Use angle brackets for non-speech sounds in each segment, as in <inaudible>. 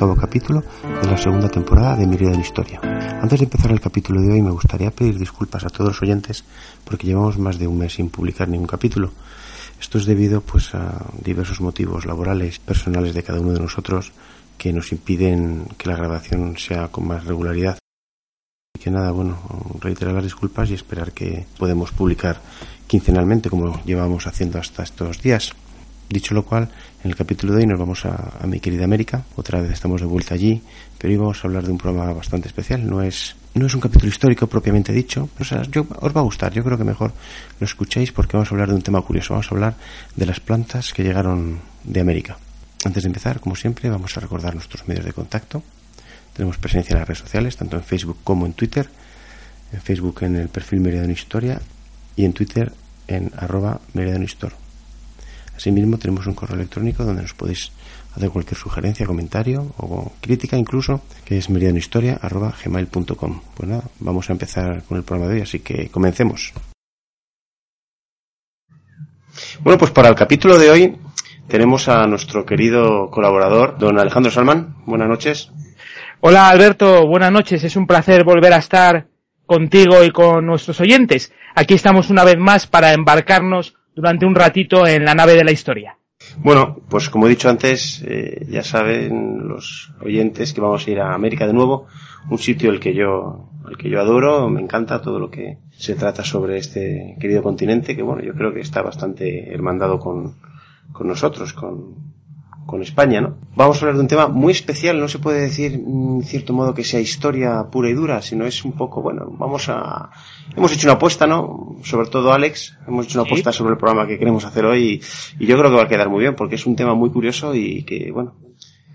Octavo capítulo de la segunda temporada de Mirada en Historia. Antes de empezar el capítulo de hoy me gustaría pedir disculpas a todos los oyentes porque llevamos más de un mes sin publicar ningún capítulo. Esto es debido pues a diversos motivos laborales, personales de cada uno de nosotros que nos impiden que la grabación sea con más regularidad. Y que nada, bueno, reiterar las disculpas y esperar que podemos publicar quincenalmente como llevamos haciendo hasta estos días. Dicho lo cual, en el capítulo de hoy nos vamos a, mi querida América. Otra vez estamos de vuelta allí, pero hoy vamos a hablar de un programa bastante especial. No es, no es un capítulo histórico propiamente dicho. O sea, yo, os va a gustar. Yo creo que mejor lo escuchéis porque vamos a hablar de un tema curioso. Vamos a hablar de las plantas que llegaron de América. Antes de empezar, como siempre, vamos a recordar nuestros medios de contacto. Tenemos presencia en las redes sociales, tanto en Facebook como en Twitter. En Facebook en el perfil Meridiano Historia y en Twitter en arroba Meridiano Store. Asimismo, tenemos un correo electrónico donde nos podéis hacer cualquier sugerencia, comentario o crítica incluso, que es meridianohistoria.gmail.com. Pues nada, vamos a empezar con el programa de hoy, así que comencemos. Bueno, pues para el capítulo de hoy tenemos a nuestro querido colaborador, don Alejandro Salman. Buenas noches. Hola Alberto, buenas noches. Es un placer volver a estar contigo y con nuestros oyentes. Aquí estamos una vez más para embarcarnos durante un ratito en la nave de la historia. Bueno, pues como he dicho antes, eh, ya saben los oyentes que vamos a ir a América de nuevo, un sitio el que yo, el que yo adoro, me encanta todo lo que se trata sobre este querido continente, que bueno, yo creo que está bastante hermandado con, con nosotros, con, con España, ¿no? Vamos a hablar de un tema muy especial, no se puede decir en cierto modo que sea historia pura y dura, sino es un poco, bueno, vamos a... Hemos hecho una apuesta, ¿no? Sobre todo Alex, hemos hecho una Sí. apuesta sobre el programa que queremos hacer hoy y, y yo creo que va a quedar muy bien porque es un tema muy curioso y que, bueno...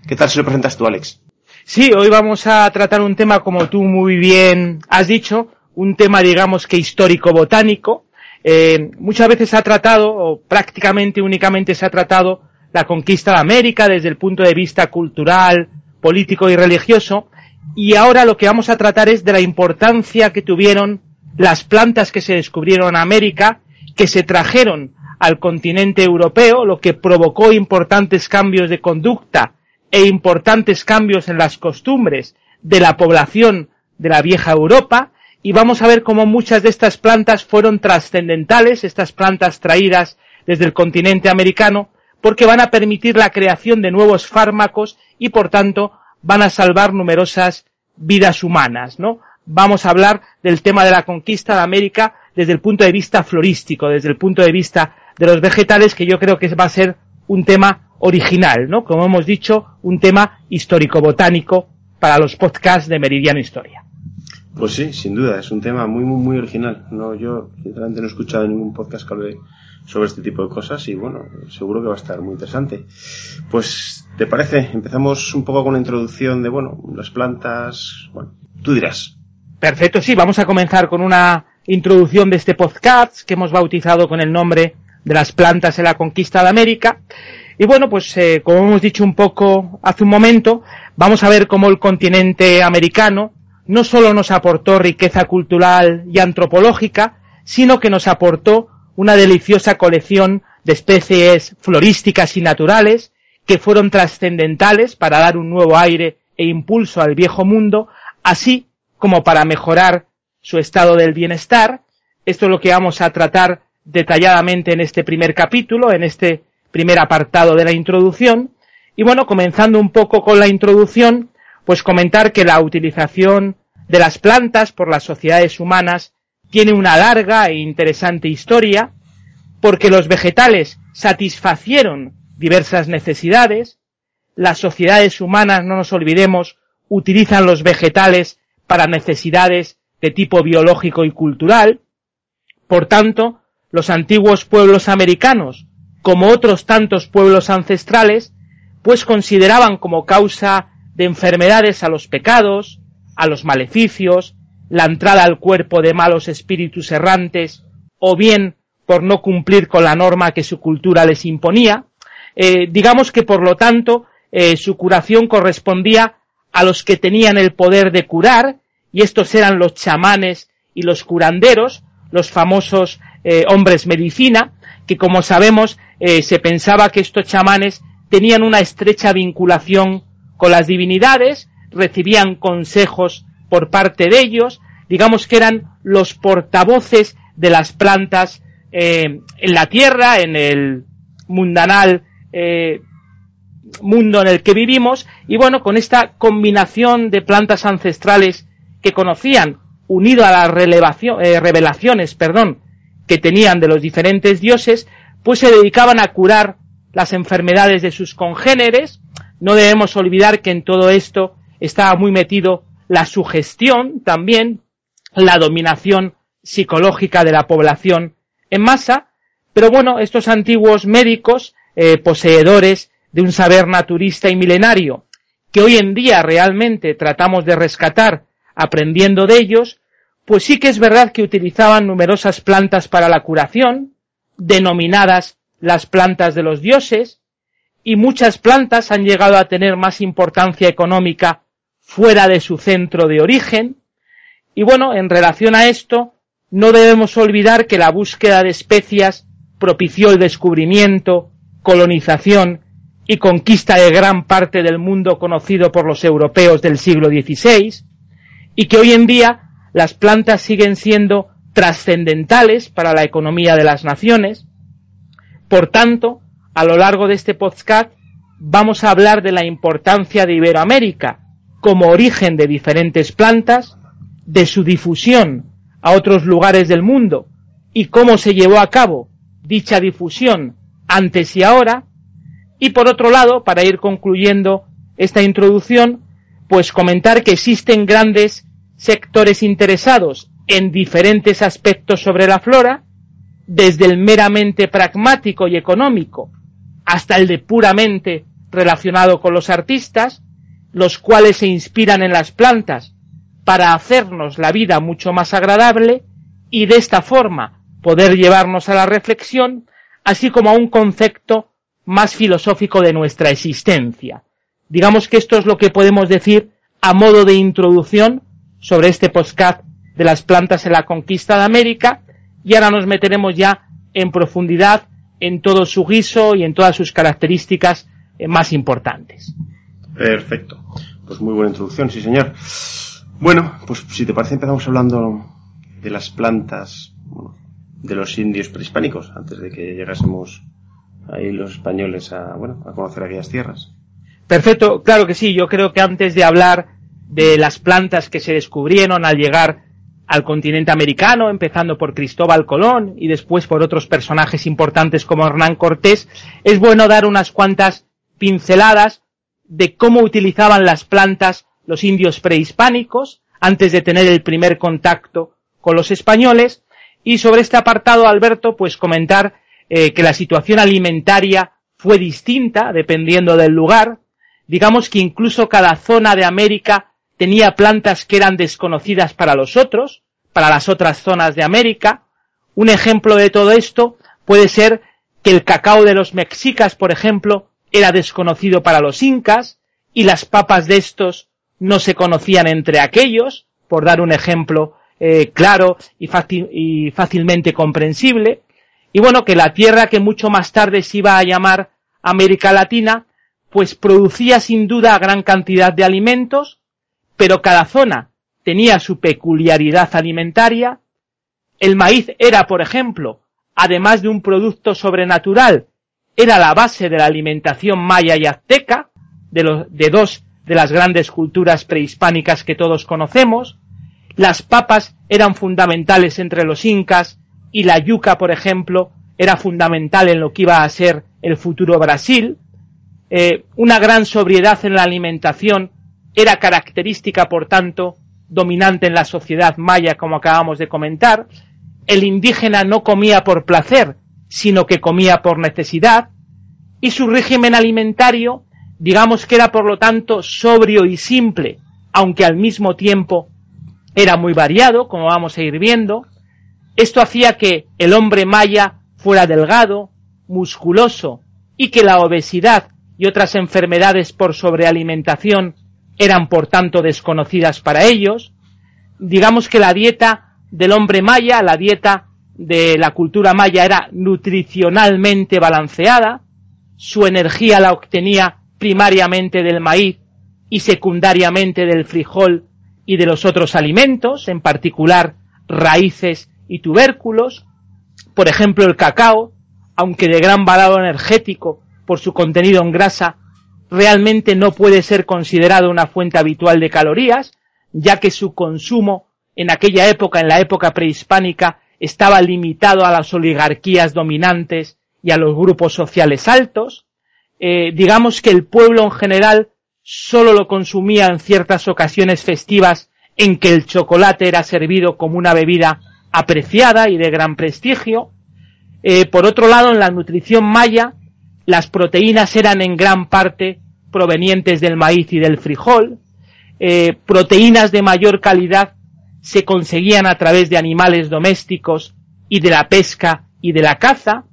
¿Qué tal si lo presentas tú, Alex? Sí, hoy vamos a tratar un tema, como tú muy bien has dicho, un tema, digamos que histórico-botánico. Eh, muchas veces se ha tratado, o prácticamente únicamente se ha tratado, la conquista de América desde el punto de vista cultural, político y religioso. Y ahora lo que vamos a tratar es de la importancia que tuvieron las plantas que se descubrieron en América, que se trajeron al continente europeo, lo que provocó importantes cambios de conducta e importantes cambios en las costumbres de la población de la vieja Europa y vamos a ver cómo muchas de estas plantas fueron trascendentales, estas plantas traídas desde el continente americano, porque van a permitir la creación de nuevos fármacos y por tanto van a salvar numerosas vidas humanas, ¿no? Vamos a hablar del tema de la conquista de América desde el punto de vista florístico, desde el punto de vista de los vegetales, que yo creo que va a ser un tema original, ¿no? Como hemos dicho, un tema histórico-botánico para los podcasts de Meridiano Historia. Pues sí, sin duda, es un tema muy, muy, muy original. No, yo, sinceramente, no he escuchado ningún podcast que hable sobre este tipo de cosas y bueno, seguro que va a estar muy interesante. Pues, ¿te parece? Empezamos un poco con la introducción de, bueno, las plantas, bueno, tú dirás. Perfecto, sí, vamos a comenzar con una introducción de este podcast que hemos bautizado con el nombre de las plantas en la conquista de América. Y bueno, pues eh, como hemos dicho un poco hace un momento, vamos a ver cómo el continente americano no solo nos aportó riqueza cultural y antropológica, sino que nos aportó una deliciosa colección de especies florísticas y naturales que fueron trascendentales para dar un nuevo aire e impulso al viejo mundo, así como para mejorar su estado del bienestar. Esto es lo que vamos a tratar detalladamente en este primer capítulo, en este primer apartado de la introducción. Y bueno, comenzando un poco con la introducción, pues comentar que la utilización de las plantas por las sociedades humanas tiene una larga e interesante historia, porque los vegetales satisfacieron diversas necesidades, las sociedades humanas, no nos olvidemos, utilizan los vegetales para necesidades de tipo biológico y cultural. Por tanto, los antiguos pueblos americanos, como otros tantos pueblos ancestrales, pues consideraban como causa de enfermedades a los pecados, a los maleficios, la entrada al cuerpo de malos espíritus errantes, o bien por no cumplir con la norma que su cultura les imponía. Eh, digamos que por lo tanto eh, su curación correspondía a los que tenían el poder de curar, y estos eran los chamanes y los curanderos, los famosos eh, hombres medicina, que como sabemos se pensaba que estos chamanes tenían una estrecha vinculación con las divinidades, recibían consejos por parte de ellos, digamos que eran los portavoces de las plantas eh, en la tierra, en el mundanal eh, mundo en el que vivimos, y bueno, con esta combinación de plantas ancestrales que conocían, unido a las eh, revelaciones, perdón, que tenían de los diferentes dioses, pues se dedicaban a curar las enfermedades de sus congéneres. No debemos olvidar que en todo esto estaba muy metido la sugestión también, la dominación psicológica de la población en masa, pero bueno, estos antiguos médicos, eh, poseedores de un saber naturista y milenario, que hoy en día realmente tratamos de rescatar aprendiendo de ellos, pues sí que es verdad que utilizaban numerosas plantas para la curación, denominadas las plantas de los dioses, y muchas plantas han llegado a tener más importancia económica fuera de su centro de origen. Y bueno, en relación a esto, no debemos olvidar que la búsqueda de especias propició el descubrimiento, colonización y conquista de gran parte del mundo conocido por los europeos del siglo XVI, y que hoy en día las plantas siguen siendo trascendentales para la economía de las naciones. Por tanto, a lo largo de este podcast vamos a hablar de la importancia de Iberoamérica como origen de diferentes plantas, de su difusión a otros lugares del mundo y cómo se llevó a cabo dicha difusión antes y ahora, y por otro lado, para ir concluyendo esta introducción, pues comentar que existen grandes sectores interesados en diferentes aspectos sobre la flora, desde el meramente pragmático y económico hasta el de puramente relacionado con los artistas, los cuales se inspiran en las plantas para hacernos la vida mucho más agradable y de esta forma poder llevarnos a la reflexión, así como a un concepto más filosófico de nuestra existencia. Digamos que esto es lo que podemos decir a modo de introducción sobre este podcast de las plantas en la conquista de América y ahora nos meteremos ya en profundidad en todo su guiso y en todas sus características eh, más importantes. Perfecto. Pues muy buena introducción, sí señor. Bueno, pues si te parece empezamos hablando de las plantas de los indios prehispánicos, antes de que llegásemos ahí los españoles a, bueno, a conocer aquellas tierras. Perfecto, claro que sí. Yo creo que antes de hablar de las plantas que se descubrieron al llegar al continente americano, empezando por Cristóbal Colón y después por otros personajes importantes como Hernán Cortés, es bueno dar unas cuantas pinceladas de cómo utilizaban las plantas los indios prehispánicos antes de tener el primer contacto con los españoles. Y sobre este apartado Alberto pues comentar eh, que la situación alimentaria fue distinta dependiendo del lugar. Digamos que incluso cada zona de América tenía plantas que eran desconocidas para los otros para las otras zonas de América. Un ejemplo de todo esto puede ser que el cacao de los mexicas por ejemplo era desconocido para los incas y las papas de estos no se conocían entre aquellos, por dar un ejemplo eh, claro y, y fácilmente comprensible. Y bueno, que la tierra que mucho más tarde se iba a llamar América Latina, pues producía sin duda gran cantidad de alimentos, pero cada zona tenía su peculiaridad alimentaria. El maíz era, por ejemplo, además de un producto sobrenatural era la base de la alimentación maya y azteca, de, los, de dos de las grandes culturas prehispánicas que todos conocemos. las papas eran fundamentales entre los incas y la yuca, por ejemplo, era fundamental en lo que iba a ser el futuro Brasil. Eh, una gran sobriedad en la alimentación era característica, por tanto, dominante en la sociedad maya, como acabamos de comentar. El indígena no comía por placer, sino que comía por necesidad. Y su régimen alimentario, digamos que era por lo tanto sobrio y simple, aunque al mismo tiempo era muy variado, como vamos a ir viendo. Esto hacía que el hombre maya fuera delgado, musculoso y que la obesidad y otras enfermedades por sobrealimentación eran por tanto desconocidas para ellos. Digamos que la dieta del hombre maya, la dieta de la cultura maya era nutricionalmente balanceada, su energía la obtenía primariamente del maíz y secundariamente del frijol y de los otros alimentos, en particular raíces y tubérculos, por ejemplo el cacao, aunque de gran valor energético por su contenido en grasa, realmente no puede ser considerado una fuente habitual de calorías, ya que su consumo en aquella época, en la época prehispánica, estaba limitado a las oligarquías dominantes y a los grupos sociales altos. Eh, digamos que el pueblo en general solo lo consumía en ciertas ocasiones festivas en que el chocolate era servido como una bebida apreciada y de gran prestigio. Eh, por otro lado, en la nutrición maya, las proteínas eran en gran parte provenientes del maíz y del frijol. Eh, proteínas de mayor calidad se conseguían a través de animales domésticos y de la pesca y de la caza.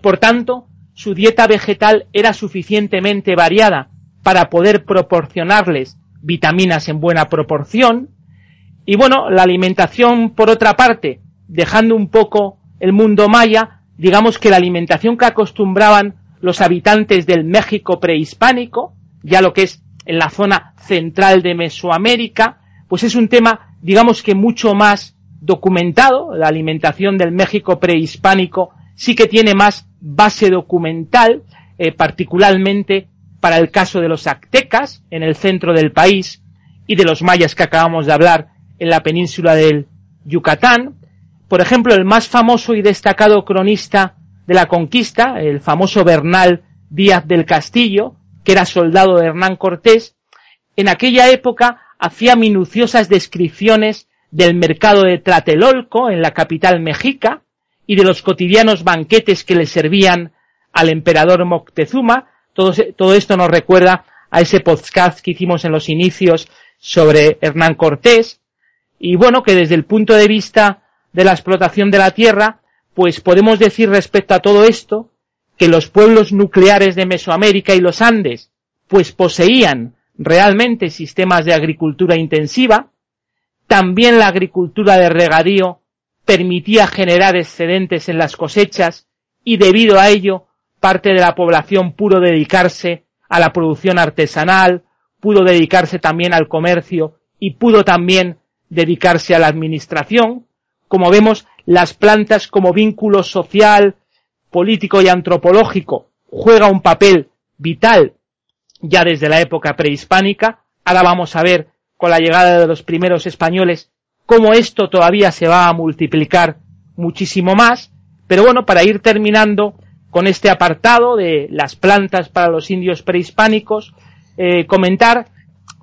Por tanto, su dieta vegetal era suficientemente variada para poder proporcionarles vitaminas en buena proporción. Y bueno, la alimentación, por otra parte, dejando un poco el mundo maya, digamos que la alimentación que acostumbraban los habitantes del México prehispánico, ya lo que es en la zona central de Mesoamérica, pues es un tema, digamos que mucho más documentado. La alimentación del México prehispánico sí que tiene más base documental, eh, particularmente para el caso de los aztecas en el centro del país y de los mayas que acabamos de hablar en la península del Yucatán. Por ejemplo, el más famoso y destacado cronista de la conquista, el famoso Bernal Díaz del Castillo, que era soldado de Hernán Cortés, en aquella época hacía minuciosas descripciones del mercado de Tlatelolco en la capital mexica y de los cotidianos banquetes que le servían al emperador Moctezuma, todo, esto nos recuerda a ese podcast que hicimos en los inicios sobre Hernán Cortés. Y bueno, que desde el punto de vista de la explotación de la tierra, pues podemos decir respecto a todo esto que los pueblos nucleares de Mesoamérica y los Andes, pues poseían realmente sistemas de agricultura intensiva, también la agricultura de regadío permitía generar excedentes en las cosechas y debido a ello parte de la población pudo dedicarse a la producción artesanal, pudo dedicarse también al comercio y pudo también dedicarse a la administración. Como vemos, las plantas como vínculo social, político y antropológico juega un papel vital ya desde la época prehispánica. Ahora vamos a ver con la llegada de los primeros españoles cómo esto todavía se va a multiplicar muchísimo más. Pero bueno, para ir terminando, con este apartado de las plantas para los indios prehispánicos, eh, comentar,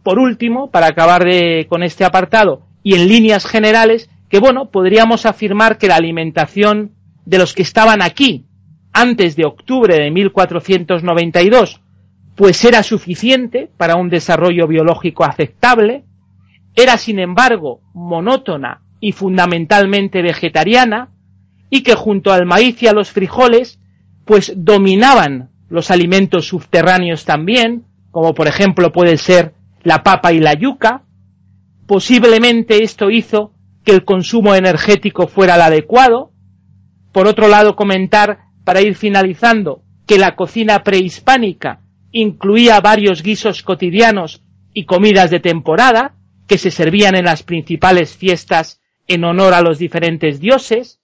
por último, para acabar de, con este apartado, y en líneas generales, que bueno, podríamos afirmar que la alimentación de los que estaban aquí antes de octubre de 1492, pues era suficiente para un desarrollo biológico aceptable, era sin embargo monótona y fundamentalmente vegetariana, y que junto al maíz y a los frijoles pues dominaban los alimentos subterráneos también, como por ejemplo puede ser la papa y la yuca. Posiblemente esto hizo que el consumo energético fuera el adecuado. Por otro lado, comentar, para ir finalizando, que la cocina prehispánica incluía varios guisos cotidianos y comidas de temporada, que se servían en las principales fiestas en honor a los diferentes dioses,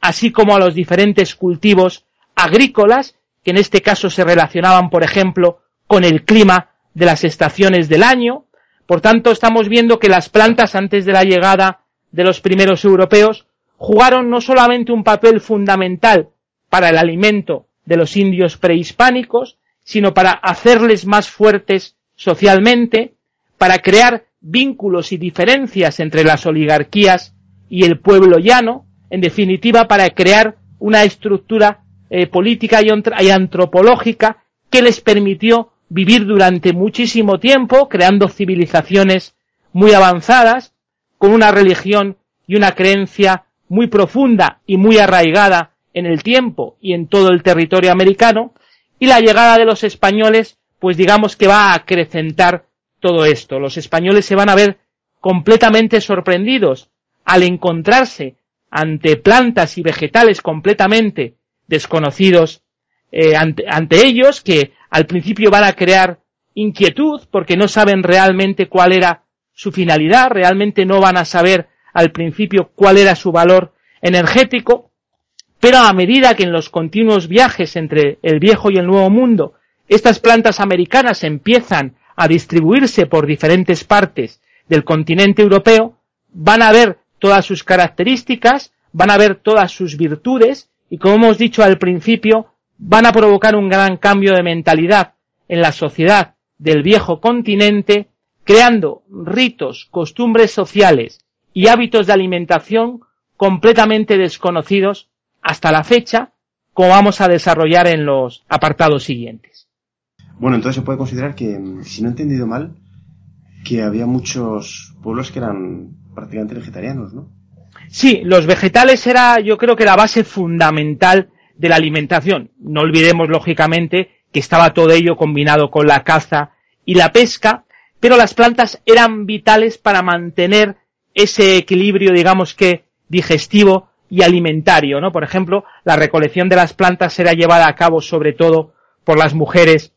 así como a los diferentes cultivos agrícolas, que en este caso se relacionaban, por ejemplo, con el clima de las estaciones del año. Por tanto, estamos viendo que las plantas antes de la llegada de los primeros europeos jugaron no solamente un papel fundamental para el alimento de los indios prehispánicos, sino para hacerles más fuertes socialmente, para crear vínculos y diferencias entre las oligarquías y el pueblo llano, en definitiva para crear una estructura eh, política y antropológica que les permitió vivir durante muchísimo tiempo, creando civilizaciones muy avanzadas, con una religión y una creencia muy profunda y muy arraigada en el tiempo y en todo el territorio americano, y la llegada de los españoles, pues digamos que va a acrecentar todo esto. Los españoles se van a ver completamente sorprendidos al encontrarse ante plantas y vegetales completamente desconocidos eh, ante, ante ellos, que al principio van a crear inquietud porque no saben realmente cuál era su finalidad, realmente no van a saber al principio cuál era su valor energético, pero a medida que en los continuos viajes entre el viejo y el nuevo mundo estas plantas americanas empiezan a distribuirse por diferentes partes del continente europeo, van a ver todas sus características, van a ver todas sus virtudes y como hemos dicho al principio, van a provocar un gran cambio de mentalidad en la sociedad del viejo continente, creando ritos, costumbres sociales y hábitos de alimentación completamente desconocidos hasta la fecha, como vamos a desarrollar en los apartados siguientes. Bueno, entonces se puede considerar que, si no he entendido mal, que había muchos pueblos que eran prácticamente vegetarianos, ¿no? Sí, los vegetales era, yo creo que la base fundamental de la alimentación. No olvidemos, lógicamente, que estaba todo ello combinado con la caza y la pesca, pero las plantas eran vitales para mantener ese equilibrio, digamos que, digestivo y alimentario, ¿no? Por ejemplo, la recolección de las plantas era llevada a cabo sobre todo por las mujeres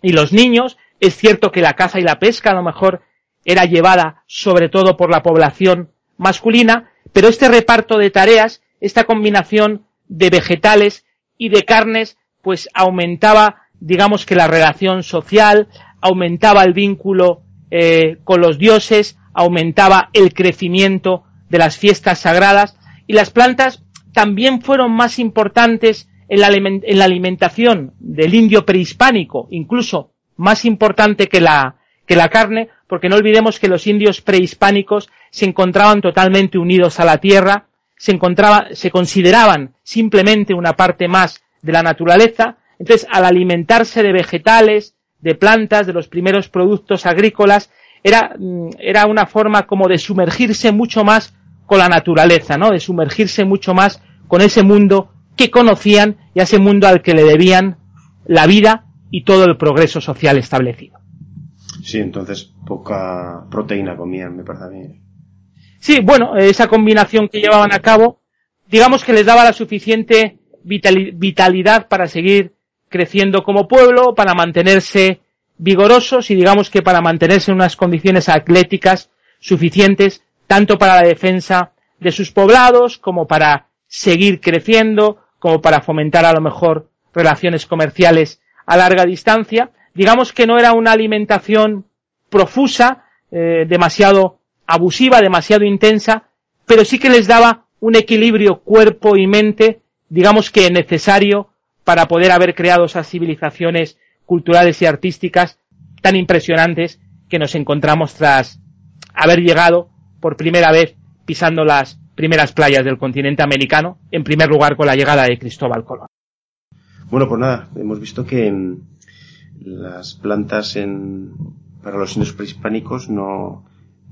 y los niños. Es cierto que la caza y la pesca a lo mejor era llevada sobre todo por la población masculina, pero este reparto de tareas, esta combinación de vegetales y de carnes, pues aumentaba, digamos que la relación social, aumentaba el vínculo eh, con los dioses, aumentaba el crecimiento de las fiestas sagradas y las plantas también fueron más importantes en la, en la alimentación del indio prehispánico, incluso más importante que la, que la carne, porque no olvidemos que los indios prehispánicos se encontraban totalmente unidos a la tierra, se encontraba, se consideraban simplemente una parte más de la naturaleza, entonces al alimentarse de vegetales, de plantas, de los primeros productos agrícolas, era, mm, era una forma como de sumergirse mucho más con la naturaleza, ¿no? De sumergirse mucho más con ese mundo que conocían y a ese mundo al que le debían la vida y todo el progreso social establecido. Sí, entonces poca proteína comían, me parece a mí. Sí, bueno, esa combinación que llevaban a cabo, digamos que les daba la suficiente vitalidad para seguir creciendo como pueblo, para mantenerse vigorosos y digamos que para mantenerse en unas condiciones atléticas suficientes tanto para la defensa de sus poblados como para seguir creciendo, como para fomentar a lo mejor relaciones comerciales a larga distancia. Digamos que no era una alimentación profusa, eh, demasiado abusiva, demasiado intensa, pero sí que les daba un equilibrio cuerpo y mente, digamos que necesario para poder haber creado esas civilizaciones culturales y artísticas tan impresionantes que nos encontramos tras haber llegado por primera vez pisando las primeras playas del continente americano, en primer lugar con la llegada de Cristóbal Colón. Bueno, pues nada, hemos visto que las plantas en, para los indios prehispánicos no,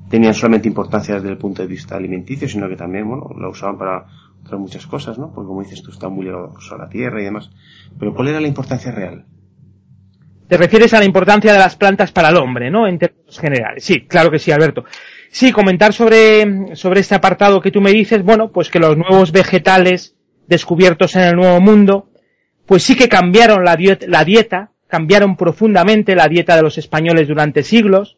tenían solamente importancia desde el punto de vista alimenticio, sino que también, bueno, la usaban para otras muchas cosas, ¿no? Porque como dices tú, están muy ligados a la tierra y demás. Pero ¿cuál era la importancia real? Te refieres a la importancia de las plantas para el hombre, ¿no? En términos generales. Sí, claro que sí, Alberto. Sí, comentar sobre, sobre este apartado que tú me dices, bueno, pues que los nuevos vegetales descubiertos en el Nuevo Mundo, pues sí que cambiaron la la dieta cambiaron profundamente la dieta de los españoles durante siglos,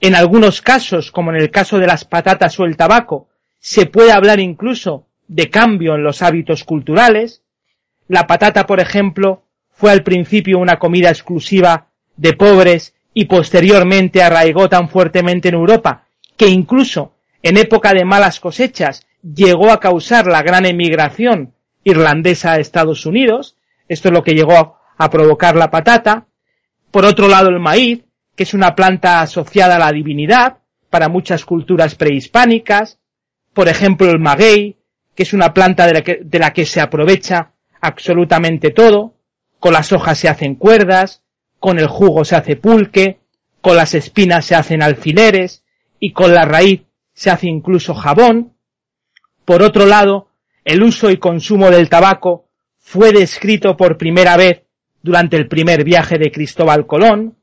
en algunos casos, como en el caso de las patatas o el tabaco, se puede hablar incluso de cambio en los hábitos culturales. La patata, por ejemplo, fue al principio una comida exclusiva de pobres y posteriormente arraigó tan fuertemente en Europa que incluso en época de malas cosechas llegó a causar la gran emigración irlandesa a Estados Unidos. Esto es lo que llegó a provocar la patata. Por otro lado, el maíz, que es una planta asociada a la divinidad para muchas culturas prehispánicas. Por ejemplo, el maguey, que es una planta de la que, de la que se aprovecha absolutamente todo. Con las hojas se hacen cuerdas, con el jugo se hace pulque, con las espinas se hacen alfileres y con la raíz se hace incluso jabón. Por otro lado, el uso y consumo del tabaco fue descrito por primera vez durante el primer viaje de Cristóbal Colón,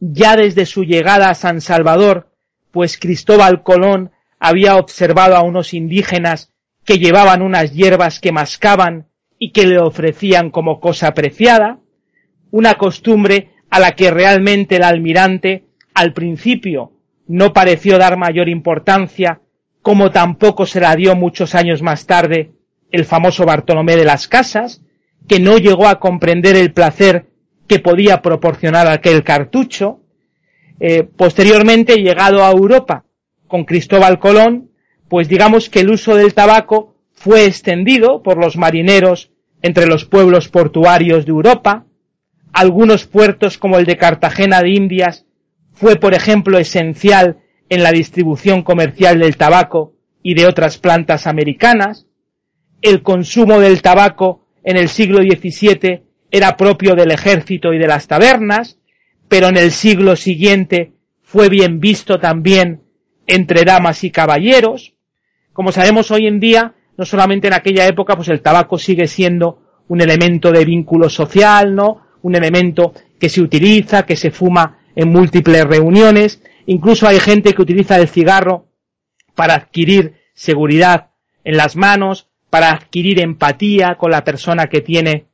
ya desde su llegada a San Salvador, pues Cristóbal Colón había observado a unos indígenas que llevaban unas hierbas que mascaban y que le ofrecían como cosa apreciada, una costumbre a la que realmente el almirante al principio no pareció dar mayor importancia, como tampoco se la dio muchos años más tarde el famoso Bartolomé de las Casas, que no llegó a comprender el placer que podía proporcionar aquel cartucho. Eh, posteriormente, llegado a Europa con Cristóbal Colón, pues digamos que el uso del tabaco fue extendido por los marineros entre los pueblos portuarios de Europa. Algunos puertos como el de Cartagena de Indias fue, por ejemplo, esencial en la distribución comercial del tabaco y de otras plantas americanas. El consumo del tabaco en el siglo XVII era propio del ejército y de las tabernas, pero en el siglo siguiente fue bien visto también entre damas y caballeros. Como sabemos hoy en día, no solamente en aquella época, pues el tabaco sigue siendo un elemento de vínculo social, ¿no? Un elemento que se utiliza, que se fuma en múltiples reuniones. Incluso hay gente que utiliza el cigarro para adquirir seguridad en las manos, para adquirir empatía con la persona que tiene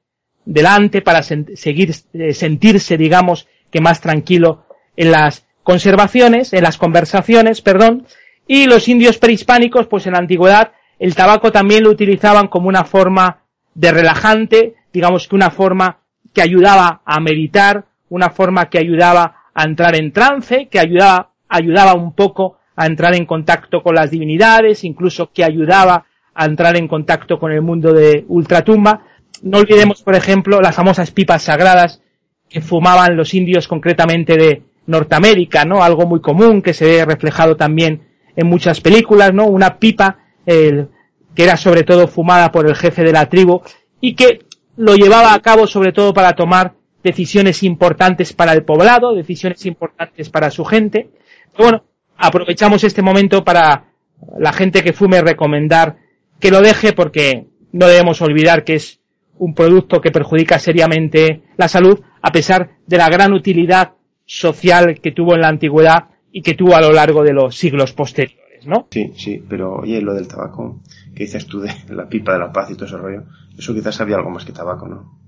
delante, para seguir, eh, sentirse, digamos, que más tranquilo en las conservaciones, en las conversaciones, perdón, y los indios prehispánicos, pues en la antigüedad, el tabaco también lo utilizaban como una forma de relajante, digamos que una forma que ayudaba a meditar, una forma que ayudaba a entrar en trance, que ayudaba, ayudaba un poco a entrar en contacto con las divinidades, incluso que ayudaba a entrar en contacto con el mundo de ultratumba. No olvidemos, por ejemplo, las famosas pipas sagradas que fumaban los indios concretamente de Norteamérica, ¿no? Algo muy común que se ve reflejado también en muchas películas, ¿no? Una pipa que era sobre todo fumada por el jefe de la tribu y que lo llevaba a cabo sobre todo para tomar decisiones importantes para el poblado, decisiones importantes para su gente. bueno, aprovechamos este momento para la gente que fume recomendar que lo deje porque no debemos olvidar que es un producto que perjudica seriamente la salud a pesar de la gran utilidad social que tuvo en la antigüedad y que tuvo a lo largo de los siglos posteriores, ¿no? Sí, sí, pero oye, lo del tabaco, que dices tú de la pipa de la paz y todo ese rollo, eso quizás había algo más que tabaco, ¿no?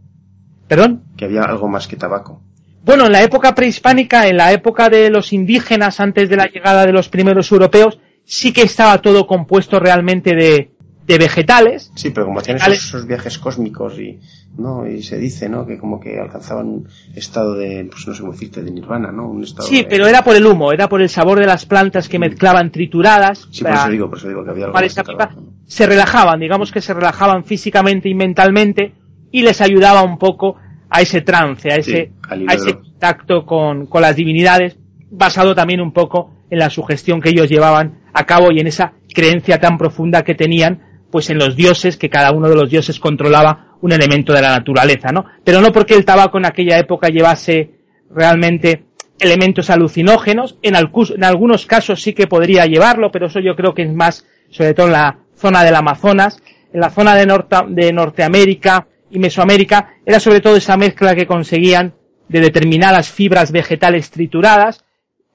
¿Perdón? Que había algo más que tabaco. Bueno, en la época prehispánica, en la época de los indígenas, antes de la llegada de los primeros europeos, sí que estaba todo compuesto realmente de, de vegetales. Sí, pero como hacían esos, viajes cósmicos y, ¿no? Y se dice, ¿no? Que como que alcanzaban un estado de, pues no sé cómo decirte, de nirvana, ¿no? Un estado sí, pero era por el humo, era por el sabor de las plantas que mezclaban trituradas. Sí, por eso digo, por eso digo que había algo más Se relajaban, digamos que se relajaban físicamente y mentalmente y les ayudaba un poco a ese trance, a ese, a ese contacto con, con las divinidades, basado también un poco en la sugestión que ellos llevaban a cabo y en esa creencia tan profunda que tenían pues en los dioses, que cada uno de los dioses controlaba un elemento de la naturaleza, ¿no? Pero no porque el tabaco en aquella época llevase realmente elementos alucinógenos, en, en algunos casos sí que podría llevarlo, pero eso yo creo que es más, sobre todo en la zona del Amazonas, en la zona de, Norte, de Norteamérica y Mesoamérica, era sobre todo esa mezcla que conseguían de determinadas fibras vegetales trituradas,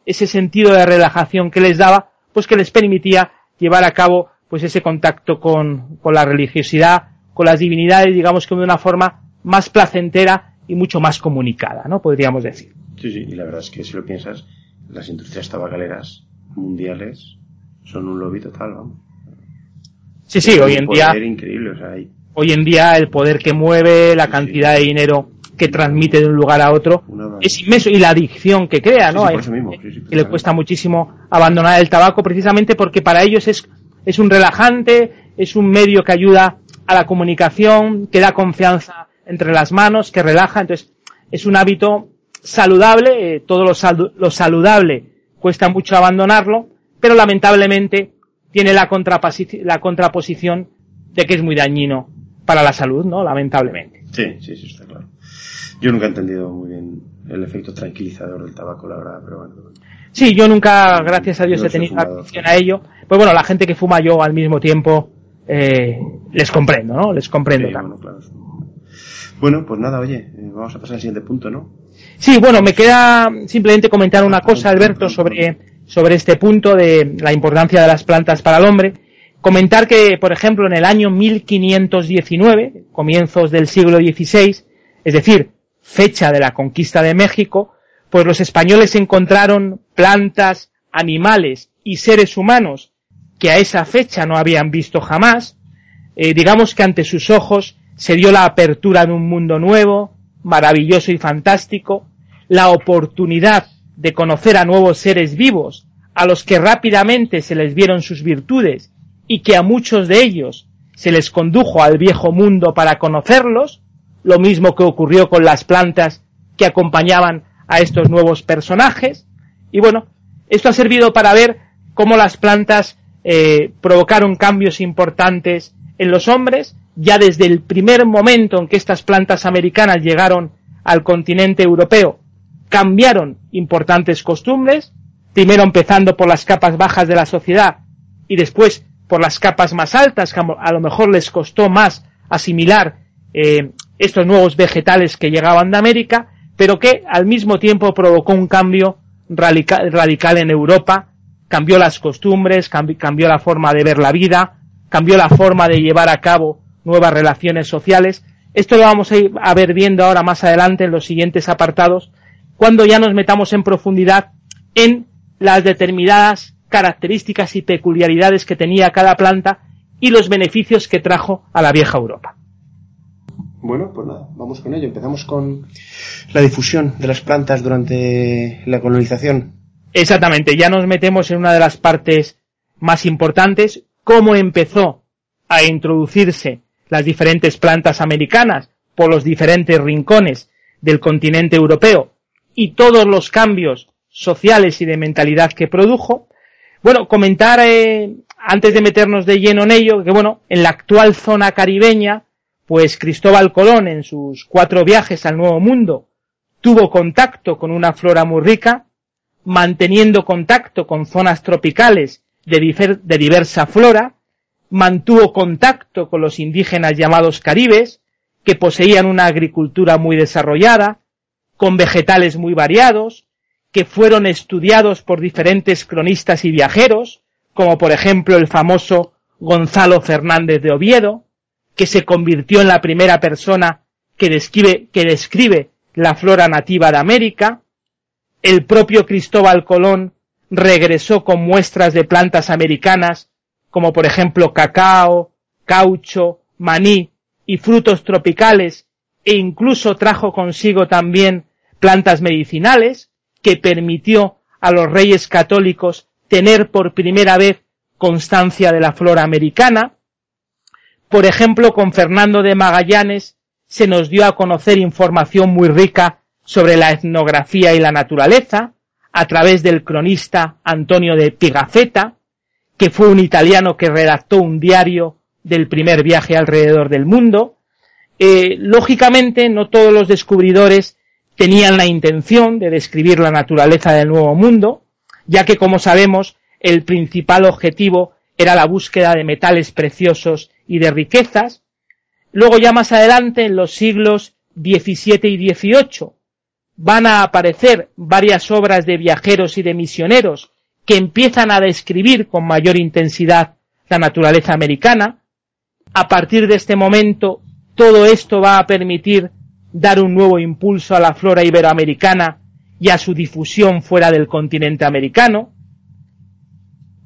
ese sentido de relajación que les daba, pues que les permitía llevar a cabo pues ese contacto con, con la religiosidad, con las divinidades, digamos que de una forma más placentera y mucho más comunicada, ¿no? Podríamos decir. Sí, sí, y la verdad es que si lo piensas, las industrias tabacaleras mundiales son un lobby total, ¿no? Sí, sí, hoy en día. Increíble, o sea, hay hoy en día el poder que mueve, la cantidad de dinero que transmite de un lugar a otro es inmenso y la adicción que crea, ¿no? que le cuesta muchísimo abandonar el tabaco precisamente porque para ellos es, es un relajante, es un medio que ayuda a la comunicación, que da confianza entre las manos, que relaja, entonces es un hábito saludable, eh, todo lo, lo saludable cuesta mucho abandonarlo, pero lamentablemente tiene la, la contraposición de que es muy dañino para la salud, ¿no? Lamentablemente. Sí, sí, sí, está claro. Yo nunca he entendido muy bien el efecto tranquilizador del tabaco, la verdad, pero bueno. Sí, yo nunca, gracias a Dios, he tenido atención a ello. Pues bueno, la gente que fuma yo al mismo tiempo, eh, les comprendo, ¿no? Les comprendo. bueno, pues nada, oye, eh, vamos a pasar al siguiente punto, ¿no? Sí, bueno, me queda simplemente comentar una cosa, Alberto, sobre, sobre este punto de la importancia de las plantas para el hombre. Comentar que, por ejemplo, en el año 1519, comienzos del siglo XVI, es decir, fecha de la conquista de México, pues los españoles encontraron plantas, animales y seres humanos que a esa fecha no habían visto jamás. Eh, digamos que ante sus ojos se dio la apertura de un mundo nuevo, maravilloso y fantástico, la oportunidad de conocer a nuevos seres vivos, a los que rápidamente se les vieron sus virtudes y que a muchos de ellos se les condujo al viejo mundo para conocerlos, lo mismo que ocurrió con las plantas que acompañaban a estos nuevos personajes. Y bueno, esto ha servido para ver cómo las plantas eh, provocaron cambios importantes en los hombres, ya desde el primer momento en que estas plantas americanas llegaron al continente europeo, cambiaron importantes costumbres, primero empezando por las capas bajas de la sociedad y después por las capas más altas, que a lo mejor les costó más asimilar eh, estos nuevos vegetales que llegaban de América, pero que al mismo tiempo provocó un cambio radical, en Europa, cambió las costumbres, cambió la forma de ver la vida, cambió la forma de llevar a cabo nuevas relaciones sociales. Esto lo vamos a ir a ver viendo ahora más adelante en los siguientes apartados, cuando ya nos metamos en profundidad en las determinadas características y peculiaridades que tenía cada planta y los beneficios que trajo a la vieja Europa. Bueno, pues nada, vamos con ello. Empezamos con la difusión de las plantas durante la colonización. Exactamente, ya nos metemos en una de las partes más importantes, cómo empezó a introducirse las diferentes plantas americanas por los diferentes rincones del continente europeo y todos los cambios sociales y de mentalidad que produjo. Bueno, comentar eh, antes de meternos de lleno en ello que bueno, en la actual zona caribeña pues Cristóbal Colón en sus cuatro viajes al Nuevo Mundo tuvo contacto con una flora muy rica, manteniendo contacto con zonas tropicales de, de diversa flora, mantuvo contacto con los indígenas llamados caribes, que poseían una agricultura muy desarrollada, con vegetales muy variados, que fueron estudiados por diferentes cronistas y viajeros, como por ejemplo el famoso Gonzalo Fernández de Oviedo, que se convirtió en la primera persona que describe, que describe la flora nativa de América. El propio Cristóbal Colón regresó con muestras de plantas americanas, como por ejemplo cacao, caucho, maní y frutos tropicales, e incluso trajo consigo también plantas medicinales, que permitió a los reyes católicos tener por primera vez constancia de la flora americana, por ejemplo, con Fernando de Magallanes se nos dio a conocer información muy rica sobre la etnografía y la naturaleza, a través del cronista Antonio de Pigafetta, que fue un italiano que redactó un diario del primer viaje alrededor del mundo. Eh, lógicamente, no todos los descubridores tenían la intención de describir la naturaleza del nuevo mundo, ya que, como sabemos, el principal objetivo era la búsqueda de metales preciosos y de riquezas. Luego ya más adelante, en los siglos XVII y XVIII, van a aparecer varias obras de viajeros y de misioneros que empiezan a describir con mayor intensidad la naturaleza americana. A partir de este momento, todo esto va a permitir dar un nuevo impulso a la flora iberoamericana y a su difusión fuera del continente americano.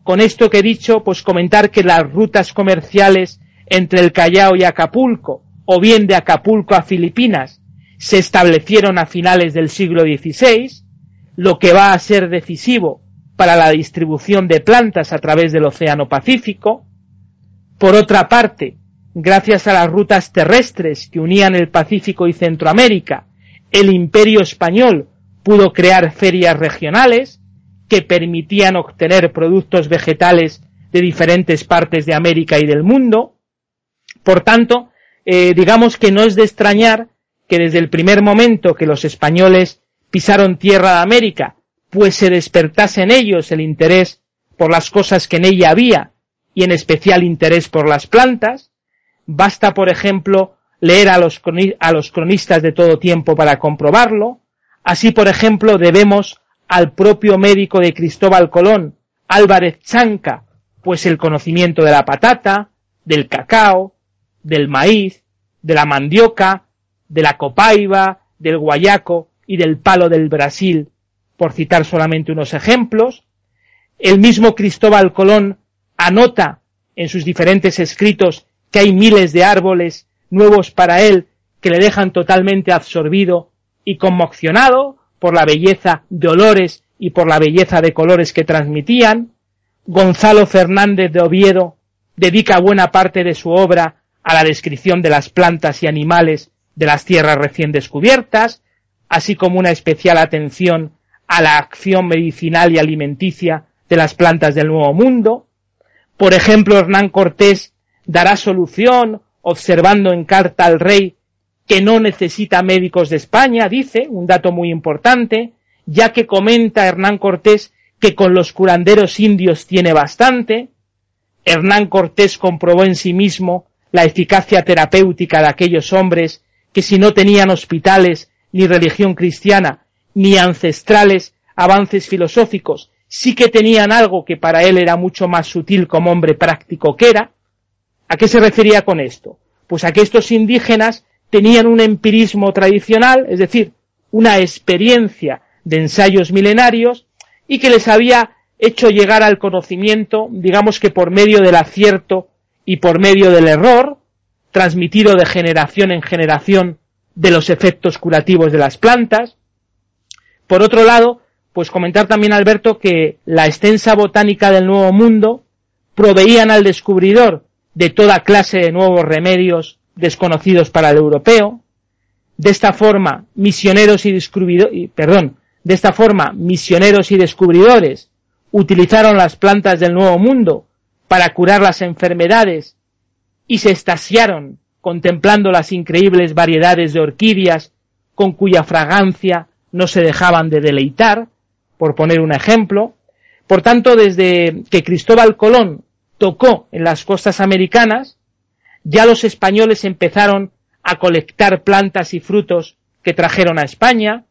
Con esto que he dicho, pues comentar que las rutas comerciales entre el Callao y Acapulco, o bien de Acapulco a Filipinas, se establecieron a finales del siglo XVI, lo que va a ser decisivo para la distribución de plantas a través del Océano Pacífico. Por otra parte, gracias a las rutas terrestres que unían el Pacífico y Centroamérica, el imperio español pudo crear ferias regionales que permitían obtener productos vegetales de diferentes partes de América y del mundo. Por tanto, eh, digamos que no es de extrañar que desde el primer momento que los españoles pisaron tierra de América, pues se despertase en ellos el interés por las cosas que en ella había y en especial interés por las plantas. Basta, por ejemplo, leer a los, a los cronistas de todo tiempo para comprobarlo. Así, por ejemplo, debemos al propio médico de Cristóbal Colón, Álvarez Chanca, pues el conocimiento de la patata, del cacao, del maíz, de la mandioca, de la copaiba, del guayaco y del palo del Brasil, por citar solamente unos ejemplos. El mismo Cristóbal Colón anota en sus diferentes escritos que hay miles de árboles nuevos para él que le dejan totalmente absorbido y conmocionado por la belleza de olores y por la belleza de colores que transmitían. Gonzalo Fernández de Oviedo dedica buena parte de su obra a la descripción de las plantas y animales de las tierras recién descubiertas, así como una especial atención a la acción medicinal y alimenticia de las plantas del Nuevo Mundo. Por ejemplo, Hernán Cortés dará solución observando en carta al rey que no necesita médicos de España, dice, un dato muy importante, ya que comenta Hernán Cortés que con los curanderos indios tiene bastante. Hernán Cortés comprobó en sí mismo la eficacia terapéutica de aquellos hombres que si no tenían hospitales, ni religión cristiana, ni ancestrales avances filosóficos, sí que tenían algo que para él era mucho más sutil como hombre práctico que era. ¿A qué se refería con esto? Pues a que estos indígenas tenían un empirismo tradicional, es decir, una experiencia de ensayos milenarios y que les había hecho llegar al conocimiento, digamos que por medio del acierto y por medio del error, transmitido de generación en generación de los efectos curativos de las plantas. Por otro lado, pues comentar también, Alberto, que la extensa botánica del Nuevo Mundo proveían al descubridor de toda clase de nuevos remedios desconocidos para el europeo. De esta forma, misioneros y descubridores, perdón, de esta forma, misioneros y descubridores utilizaron las plantas del Nuevo Mundo para curar las enfermedades y se estasiaron contemplando las increíbles variedades de orquídeas con cuya fragancia no se dejaban de deleitar, por poner un ejemplo. Por tanto, desde que Cristóbal Colón tocó en las costas americanas, ya los españoles empezaron a colectar plantas y frutos que trajeron a España,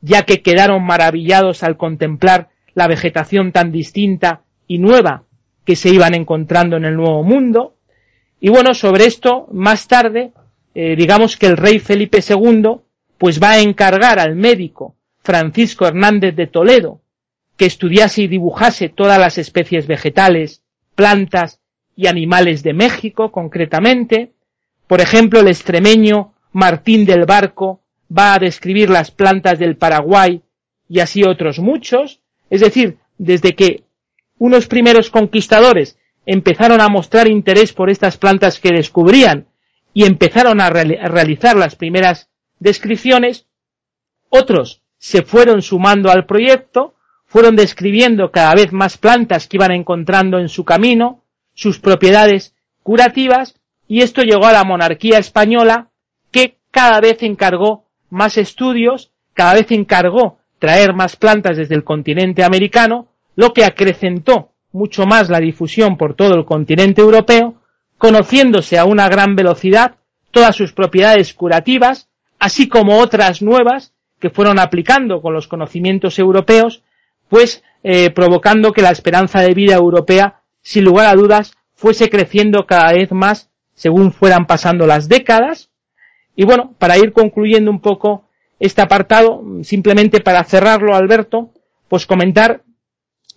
ya que quedaron maravillados al contemplar la vegetación tan distinta y nueva que se iban encontrando en el Nuevo Mundo. Y bueno, sobre esto, más tarde, eh, digamos que el rey Felipe II, pues va a encargar al médico Francisco Hernández de Toledo que estudiase y dibujase todas las especies vegetales, plantas y animales de México, concretamente. Por ejemplo, el extremeño Martín del Barco va a describir las plantas del Paraguay y así otros muchos. Es decir, desde que unos primeros conquistadores empezaron a mostrar interés por estas plantas que descubrían y empezaron a, realizar las primeras descripciones, otros se fueron sumando al proyecto, fueron describiendo cada vez más plantas que iban encontrando en su camino, sus propiedades curativas, y esto llegó a la monarquía española, que cada vez encargó más estudios, cada vez encargó traer más plantas desde el continente americano, lo que acrecentó mucho más la difusión por todo el continente europeo, conociéndose a una gran velocidad todas sus propiedades curativas, así como otras nuevas que fueron aplicando con los conocimientos europeos, pues eh, provocando que la esperanza de vida europea, sin lugar a dudas, fuese creciendo cada vez más según fueran pasando las décadas. Y bueno, para ir concluyendo un poco este apartado, simplemente para cerrarlo, Alberto, pues comentar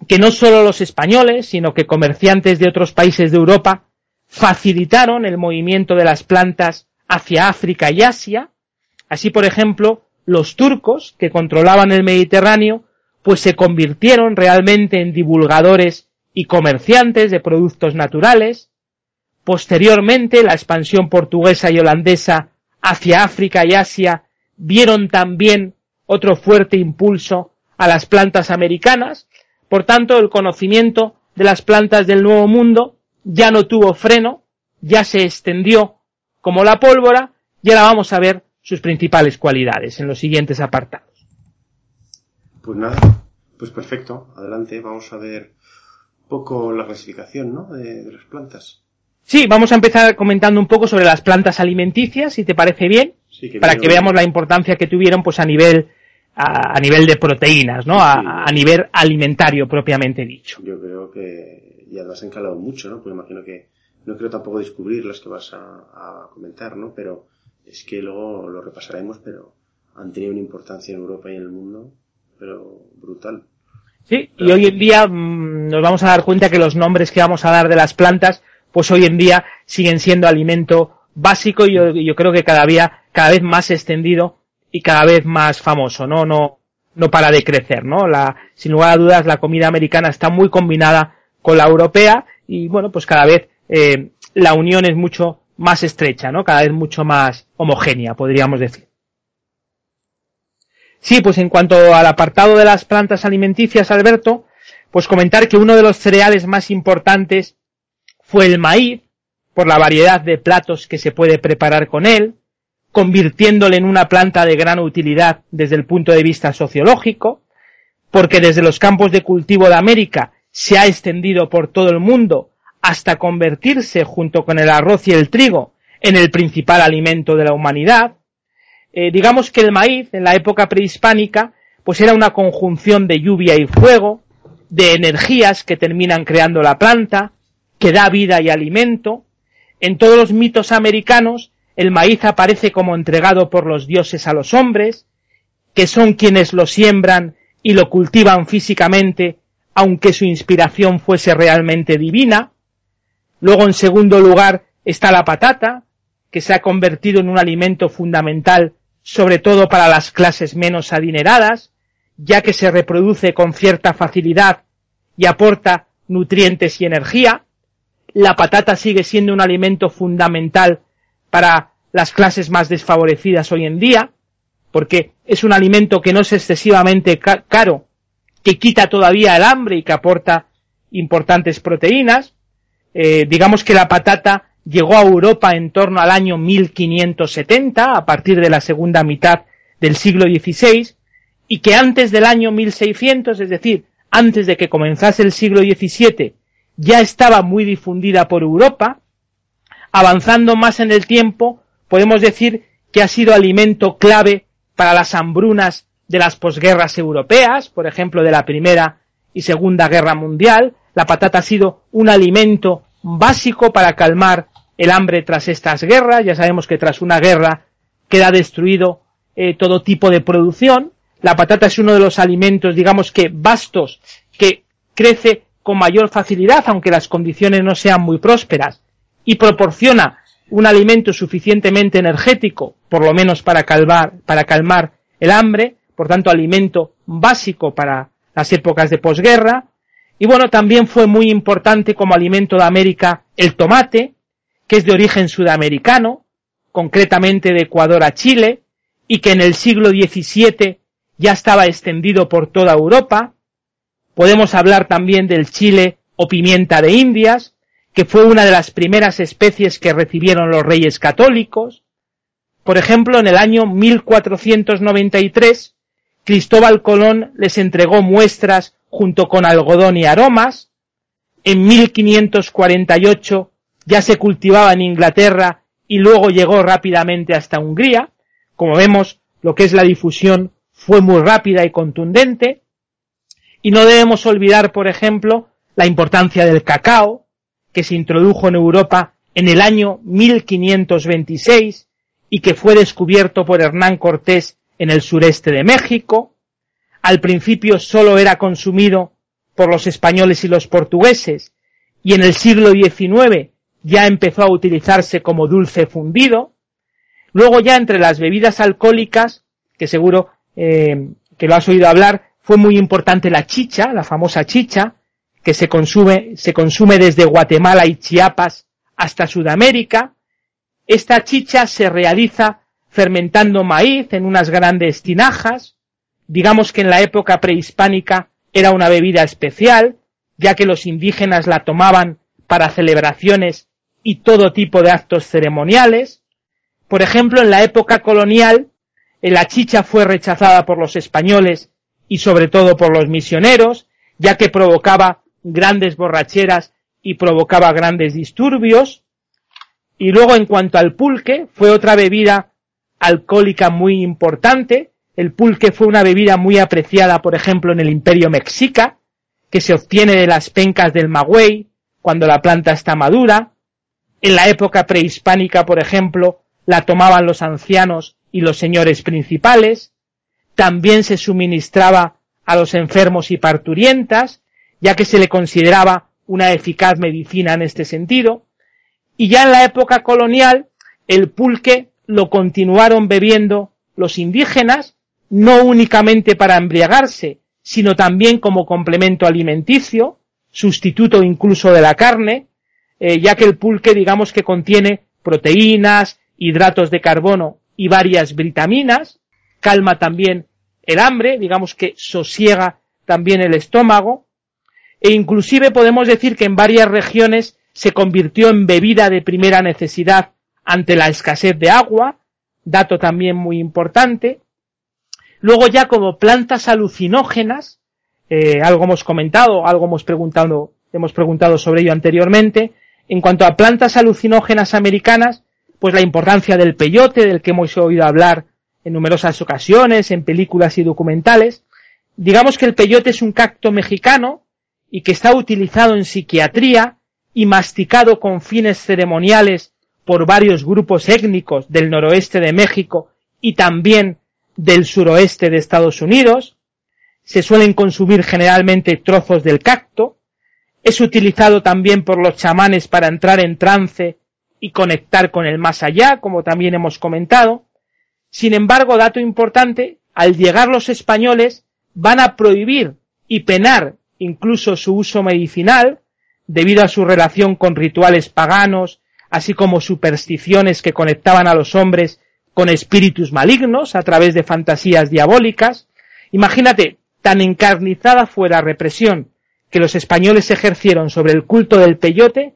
que no solo los españoles, sino que comerciantes de otros países de Europa facilitaron el movimiento de las plantas hacia África y Asia, Así, por ejemplo, los turcos, que controlaban el Mediterráneo, pues se convirtieron realmente en divulgadores y comerciantes de productos naturales. Posteriormente, la expansión portuguesa y holandesa hacia África y Asia vieron también otro fuerte impulso a las plantas americanas. Por tanto, el conocimiento de las plantas del Nuevo Mundo ya no tuvo freno, ya se extendió como la pólvora y ahora vamos a ver sus principales cualidades en los siguientes apartados. Pues nada, pues perfecto, adelante, vamos a ver un poco la clasificación ¿no? de, de las plantas. Sí, vamos a empezar comentando un poco sobre las plantas alimenticias, si te parece bien, Sí, que para bien, que veamos la importancia que tuvieron pues a nivel a, a nivel de proteínas, ¿no? A, Sí. a nivel alimentario propiamente dicho. Yo creo que ya lo has encalado mucho, ¿no? Pues imagino que no creo tampoco descubrir las que vas a, a comentar, ¿no? Pero es que luego lo repasaremos, pero han tenido una importancia en Europa y en el mundo, pero brutal. Sí, y hoy en día mm, nos vamos a dar cuenta que los nombres que vamos a dar de las plantas, pues hoy en día siguen siendo alimento básico y yo, yo creo que cada día, cada vez más extendido y cada vez más famoso, ¿no? No, no para de crecer, ¿no? La, sin lugar a dudas, la comida americana está muy combinada con la europea y bueno, pues cada vez eh, la unión es mucho más estrecha, ¿no? Cada vez mucho más homogénea, podríamos decir. Sí, pues en cuanto al apartado de las plantas alimenticias, Alberto, pues comentar que uno de los cereales más importantes fue el maíz, por la variedad de platos que se puede preparar con él, convirtiéndole en una planta de gran utilidad desde el punto de vista sociológico, porque desde los campos de cultivo de América se ha extendido por todo el mundo hasta convertirse junto con el arroz y el trigo en el principal alimento de la humanidad. Eh, digamos que el maíz en la época prehispánica pues era una conjunción de lluvia y fuego, de energías que terminan creando la planta, que da vida y alimento. En todos los mitos americanos el maíz aparece como entregado por los dioses a los hombres, que son quienes lo siembran y lo cultivan físicamente, aunque su inspiración fuese realmente divina. Luego, en segundo lugar, está la patata, que se ha convertido en un alimento fundamental, sobre todo para las clases menos adineradas, ya que se reproduce con cierta facilidad y aporta nutrientes y energía. La patata sigue siendo un alimento fundamental para las clases más desfavorecidas hoy en día, porque es un alimento que no es excesivamente ca caro, que quita todavía el hambre y que aporta importantes proteínas. Eh, digamos que la patata llegó a Europa en torno al año 1570, a partir de la segunda mitad del siglo XVI, y que antes del año 1600, es decir, antes de que comenzase el siglo XVII, ya estaba muy difundida por Europa. Avanzando más en el tiempo, podemos decir que ha sido alimento clave para las hambrunas de las posguerras europeas, por ejemplo, de la Primera y Segunda Guerra Mundial. La patata ha sido un alimento básico para calmar el hambre tras estas guerras. Ya sabemos que tras una guerra queda destruido eh, todo tipo de producción. La patata es uno de los alimentos, digamos que vastos, que crece con mayor facilidad, aunque las condiciones no sean muy prósperas, y proporciona un alimento suficientemente energético, por lo menos para calmar, para calmar el hambre, por tanto alimento básico para las épocas de posguerra. Y bueno, también fue muy importante como alimento de América el tomate, que es de origen sudamericano, concretamente de Ecuador a Chile, y que en el siglo XVII ya estaba extendido por toda Europa. Podemos hablar también del chile o pimienta de Indias, que fue una de las primeras especies que recibieron los reyes católicos. Por ejemplo, en el año 1493, Cristóbal Colón les entregó muestras junto con algodón y aromas. En 1548 ya se cultivaba en Inglaterra y luego llegó rápidamente hasta Hungría. Como vemos, lo que es la difusión fue muy rápida y contundente. Y no debemos olvidar, por ejemplo, la importancia del cacao, que se introdujo en Europa en el año 1526 y que fue descubierto por Hernán Cortés en el sureste de México. Al principio solo era consumido por los españoles y los portugueses y en el siglo XIX ya empezó a utilizarse como dulce fundido. Luego ya entre las bebidas alcohólicas, que seguro eh, que lo has oído hablar, fue muy importante la chicha, la famosa chicha, que se consume, se consume desde Guatemala y Chiapas hasta Sudamérica. Esta chicha se realiza fermentando maíz en unas grandes tinajas. Digamos que en la época prehispánica era una bebida especial, ya que los indígenas la tomaban para celebraciones y todo tipo de actos ceremoniales. Por ejemplo, en la época colonial, la chicha fue rechazada por los españoles y sobre todo por los misioneros, ya que provocaba grandes borracheras y provocaba grandes disturbios. Y luego en cuanto al pulque, fue otra bebida alcohólica muy importante. El pulque fue una bebida muy apreciada, por ejemplo, en el Imperio Mexica, que se obtiene de las pencas del magüey, cuando la planta está madura. En la época prehispánica, por ejemplo, la tomaban los ancianos y los señores principales. También se suministraba a los enfermos y parturientas, ya que se le consideraba una eficaz medicina en este sentido. Y ya en la época colonial, el pulque lo continuaron bebiendo los indígenas, no únicamente para embriagarse, sino también como complemento alimenticio, sustituto incluso de la carne, eh, ya que el pulque digamos que contiene proteínas, hidratos de carbono y varias vitaminas, calma también el hambre, digamos que sosiega también el estómago, e inclusive podemos decir que en varias regiones se convirtió en bebida de primera necesidad ante la escasez de agua, dato también muy importante. Luego ya como plantas alucinógenas, eh, algo hemos comentado, algo hemos preguntado, hemos preguntado sobre ello anteriormente. En cuanto a plantas alucinógenas americanas, pues la importancia del peyote, del que hemos oído hablar en numerosas ocasiones, en películas y documentales. Digamos que el peyote es un cacto mexicano y que está utilizado en psiquiatría y masticado con fines ceremoniales por varios grupos étnicos del noroeste de México y también del suroeste de Estados Unidos. Se suelen consumir generalmente trozos del cacto. Es utilizado también por los chamanes para entrar en trance y conectar con el más allá, como también hemos comentado. Sin embargo, dato importante, al llegar los españoles van a prohibir y penar incluso su uso medicinal, debido a su relación con rituales paganos, así como supersticiones que conectaban a los hombres con espíritus malignos a través de fantasías diabólicas. Imagínate, tan encarnizada fue la represión que los españoles ejercieron sobre el culto del peyote,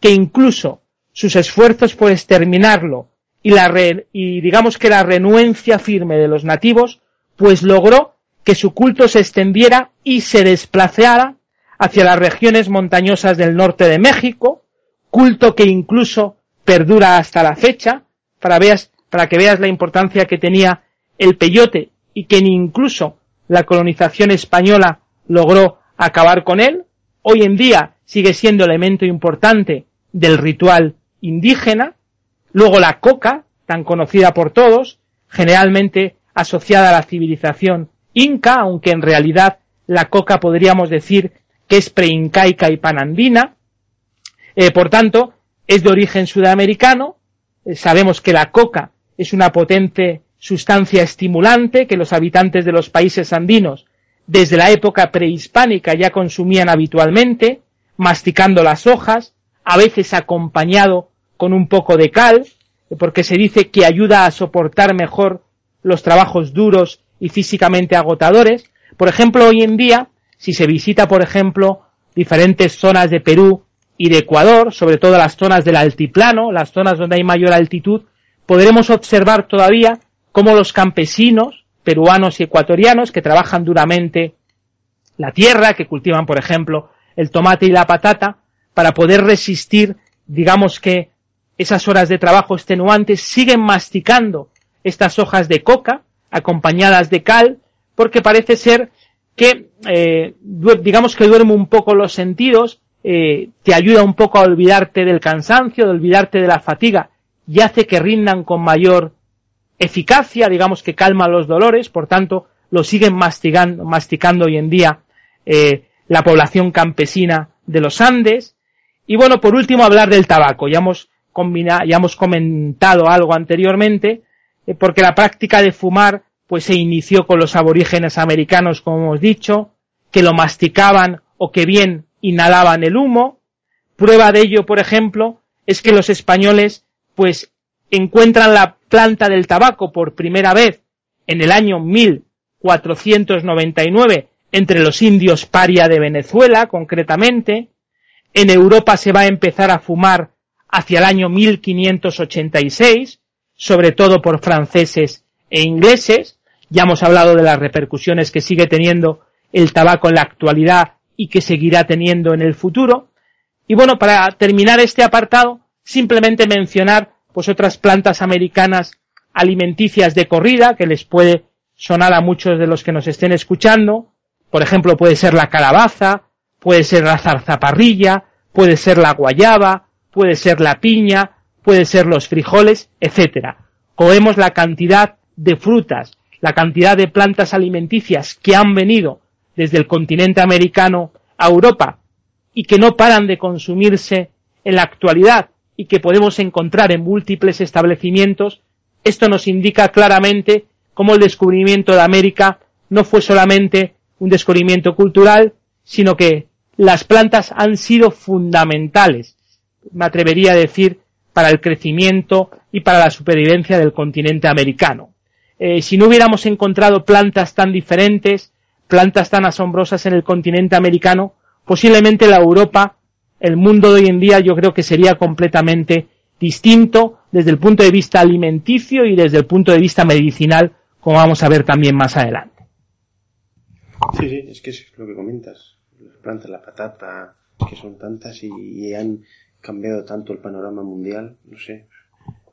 que incluso sus esfuerzos por exterminarlo y la y digamos que la renuencia firme de los nativos, pues logró que su culto se extendiera y se desplazara hacia las regiones montañosas del norte de México, culto que incluso perdura hasta la fecha, para, veas, para que veas la importancia que tenía el peyote y que ni incluso la colonización española logró acabar con él, hoy en día sigue siendo elemento importante del ritual indígena, luego la coca, tan conocida por todos, generalmente asociada a la civilización inca, aunque en realidad la coca podríamos decir que es preincaica y panandina, eh, por tanto, es de origen sudamericano, eh, sabemos que la coca es una potente sustancia estimulante que los habitantes de los países andinos desde la época prehispánica ya consumían habitualmente, masticando las hojas, a veces acompañado con un poco de cal, porque se dice que ayuda a soportar mejor los trabajos duros y físicamente agotadores. Por ejemplo, hoy en día, si se visita, por ejemplo, diferentes zonas de Perú y de Ecuador, sobre todo las zonas del altiplano, las zonas donde hay mayor altitud, podremos observar todavía cómo los campesinos peruanos y ecuatorianos que trabajan duramente la tierra, que cultivan, por ejemplo, el tomate y la patata, para poder resistir, digamos que, esas horas de trabajo extenuantes, siguen masticando estas hojas de coca, acompañadas de cal, porque parece ser que, eh, digamos que duerme un poco los sentidos, eh, te ayuda un poco a olvidarte del cansancio, de olvidarte de la fatiga, y hace que rindan con mayor eficacia, digamos que calma los dolores, por tanto, lo siguen masticando, masticando hoy en día eh, la población campesina de los Andes. Y bueno, por último hablar del tabaco. Ya hemos ya hemos comentado algo anteriormente, eh, porque la práctica de fumar pues se inició con los aborígenes americanos, como hemos dicho, que lo masticaban o que bien inhalaban el humo. Prueba de ello, por ejemplo, es que los españoles pues encuentran la planta del tabaco por primera vez en el año 1499 entre los indios paria de Venezuela, concretamente. En Europa se va a empezar a fumar hacia el año 1586, sobre todo por franceses e ingleses. Ya hemos hablado de las repercusiones que sigue teniendo el tabaco en la actualidad y que seguirá teniendo en el futuro. Y bueno, para terminar este apartado, simplemente mencionar pues otras plantas americanas alimenticias de corrida que les puede sonar a muchos de los que nos estén escuchando. Por ejemplo, puede ser la calabaza, puede ser la zarzaparrilla, puede ser la guayaba, puede ser la piña, puede ser los frijoles, etcétera. Cogemos la cantidad de frutas, la cantidad de plantas alimenticias que han venido desde el continente americano a Europa y que no paran de consumirse en la actualidad y que podemos encontrar en múltiples establecimientos, esto nos indica claramente cómo el descubrimiento de América no fue solamente un descubrimiento cultural, sino que las plantas han sido fundamentales, me atrevería a decir, para el crecimiento y para la supervivencia del continente americano. Eh, si no hubiéramos encontrado plantas tan diferentes, plantas tan asombrosas en el continente americano, posiblemente la Europa, el mundo de hoy en día, yo creo que sería completamente distinto desde el punto de vista alimenticio y desde el punto de vista medicinal, como vamos a ver también más adelante. Sí, sí, es que es lo que comentas. Las plantas, la patata, que son tantas y, han cambiado tanto el panorama mundial, no sé.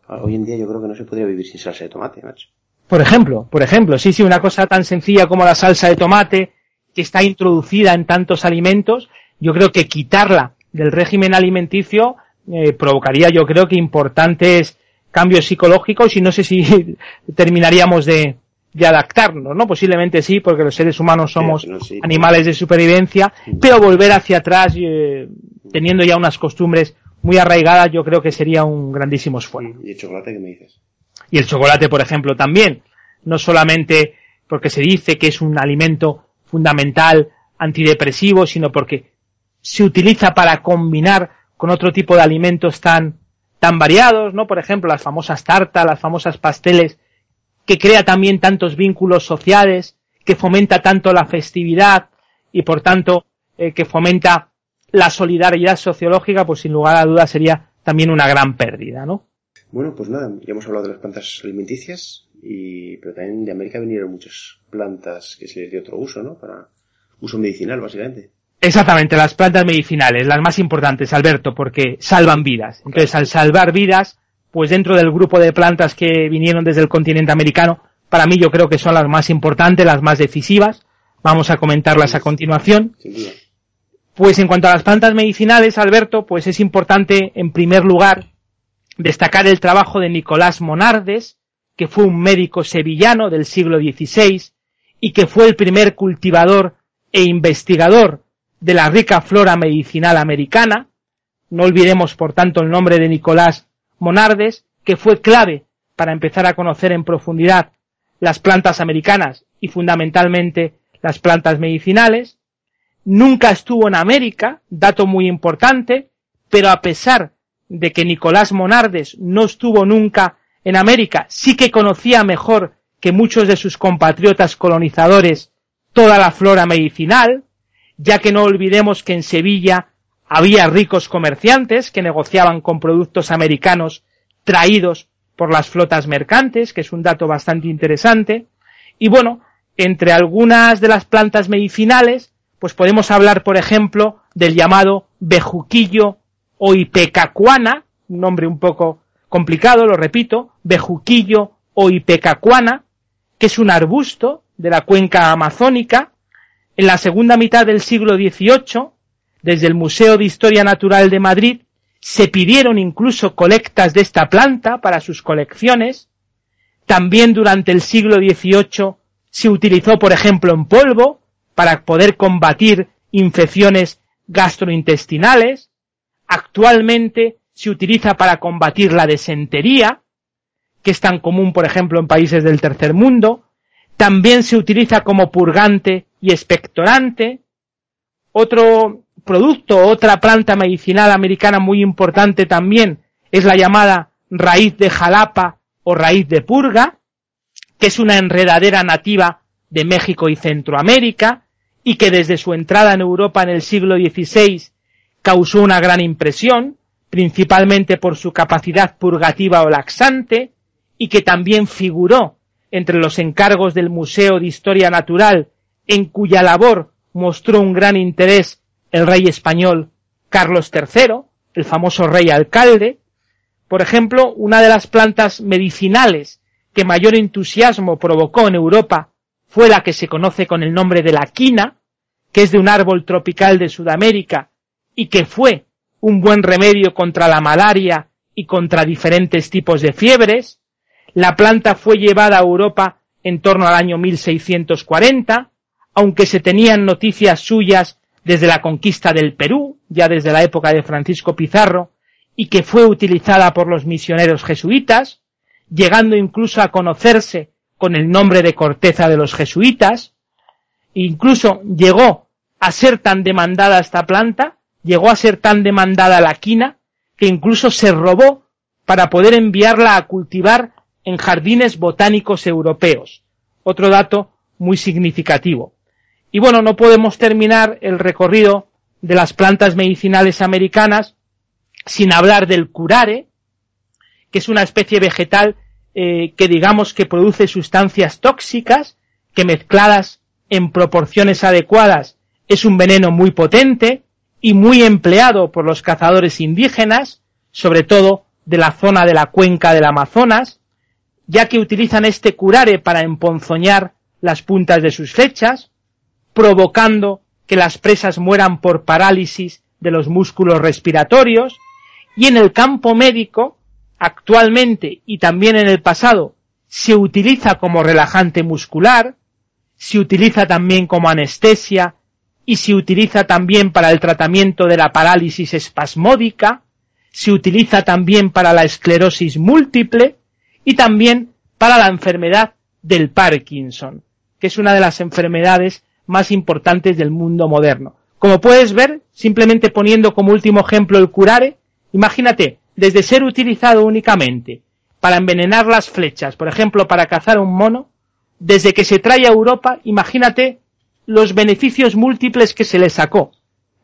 Hoy en día yo creo que no se podría vivir sin salsa de tomate, macho. Por ejemplo, por ejemplo, sí, sí, una cosa tan sencilla como la salsa de tomate, que está introducida en tantos alimentos, yo creo que quitarla del régimen alimenticio eh, provocaría yo creo que importantes cambios psicológicos y no sé si <laughs> terminaríamos de, de adaptarnos, ¿no? Posiblemente sí, porque los seres humanos somos animales de supervivencia, pero volver hacia atrás, eh, teniendo ya unas costumbres muy arraigadas, yo creo que sería un grandísimo esfuerzo. ¿Y el chocolate qué me dices? Y el chocolate, por ejemplo, también. No solamente porque se dice que es un alimento fundamental antidepresivo, sino porque se utiliza para combinar con otro tipo de alimentos tan, tan variados, ¿no? Por ejemplo, las famosas tartas, las famosas pasteles, que crea también tantos vínculos sociales, que fomenta tanto la festividad y por tanto eh, que fomenta la solidaridad sociológica, pues sin lugar a dudas sería también una gran pérdida, ¿no? Bueno, pues nada, ya hemos hablado de las plantas alimenticias, y, pero también de América vinieron muchas plantas que se les dio otro uso, ¿no? Para uso medicinal, básicamente. Exactamente, las plantas medicinales, las más importantes, Alberto, porque salvan vidas. Entonces, al salvar vidas, pues dentro del grupo de plantas que vinieron desde el continente americano, para mí yo creo que son las más importantes, las más decisivas. Vamos a comentarlas a continuación. Pues en cuanto a las plantas medicinales, Alberto, pues es importante, en primer lugar, destacar el trabajo de Nicolás Monardes, que fue un médico sevillano del siglo XVI y que fue el primer cultivador e investigador de la rica flora medicinal americana. No olvidemos, por tanto, el nombre de Nicolás Monardes, que fue clave para empezar a conocer en profundidad las plantas americanas y fundamentalmente las plantas medicinales. Nunca estuvo en América, dato muy importante, pero a pesar de que Nicolás Monardes no estuvo nunca en América, sí que conocía mejor que muchos de sus compatriotas colonizadores toda la flora medicinal, ya que no olvidemos que en Sevilla había ricos comerciantes que negociaban con productos americanos traídos por las flotas mercantes, que es un dato bastante interesante. Y bueno, entre algunas de las plantas medicinales, pues podemos hablar, por ejemplo, del llamado bejuquillo o ipecacuana, un nombre un poco complicado, lo repito, bejuquillo o ipecacuana, que es un arbusto de la cuenca amazónica, en la segunda mitad del siglo XVIII, desde el Museo de Historia Natural de Madrid, se pidieron incluso colectas de esta planta para sus colecciones. También durante el siglo XVIII se utilizó, por ejemplo, en polvo para poder combatir infecciones gastrointestinales. Actualmente se utiliza para combatir la desentería, que es tan común, por ejemplo, en países del tercer mundo. También se utiliza como purgante y expectorante. Otro producto, otra planta medicinal americana muy importante también es la llamada raíz de jalapa o raíz de purga, que es una enredadera nativa de México y Centroamérica y que desde su entrada en Europa en el siglo XVI causó una gran impresión, principalmente por su capacidad purgativa o laxante, y que también figuró entre los encargos del Museo de Historia Natural, en cuya labor mostró un gran interés el rey español Carlos III, el famoso rey alcalde. Por ejemplo, una de las plantas medicinales que mayor entusiasmo provocó en Europa fue la que se conoce con el nombre de la quina, que es de un árbol tropical de Sudamérica y que fue un buen remedio contra la malaria y contra diferentes tipos de fiebres. La planta fue llevada a Europa en torno al año 1640, aunque se tenían noticias suyas desde la conquista del Perú, ya desde la época de Francisco Pizarro, y que fue utilizada por los misioneros jesuitas, llegando incluso a conocerse con el nombre de corteza de los jesuitas, incluso llegó a ser tan demandada esta planta, llegó a ser tan demandada la quina, que incluso se robó para poder enviarla a cultivar en jardines botánicos europeos. Otro dato muy significativo. Y bueno, no podemos terminar el recorrido de las plantas medicinales americanas sin hablar del curare, que es una especie vegetal eh, que digamos que produce sustancias tóxicas que mezcladas en proporciones adecuadas es un veneno muy potente y muy empleado por los cazadores indígenas, sobre todo de la zona de la cuenca del Amazonas, ya que utilizan este curare para emponzoñar las puntas de sus flechas, provocando que las presas mueran por parálisis de los músculos respiratorios, y en el campo médico actualmente y también en el pasado se utiliza como relajante muscular, se utiliza también como anestesia y se utiliza también para el tratamiento de la parálisis espasmódica, se utiliza también para la esclerosis múltiple y también para la enfermedad del Parkinson, que es una de las enfermedades más importantes del mundo moderno. Como puedes ver, simplemente poniendo como último ejemplo el curare, imagínate, desde ser utilizado únicamente para envenenar las flechas, por ejemplo, para cazar un mono, desde que se trae a Europa, imagínate los beneficios múltiples que se le sacó,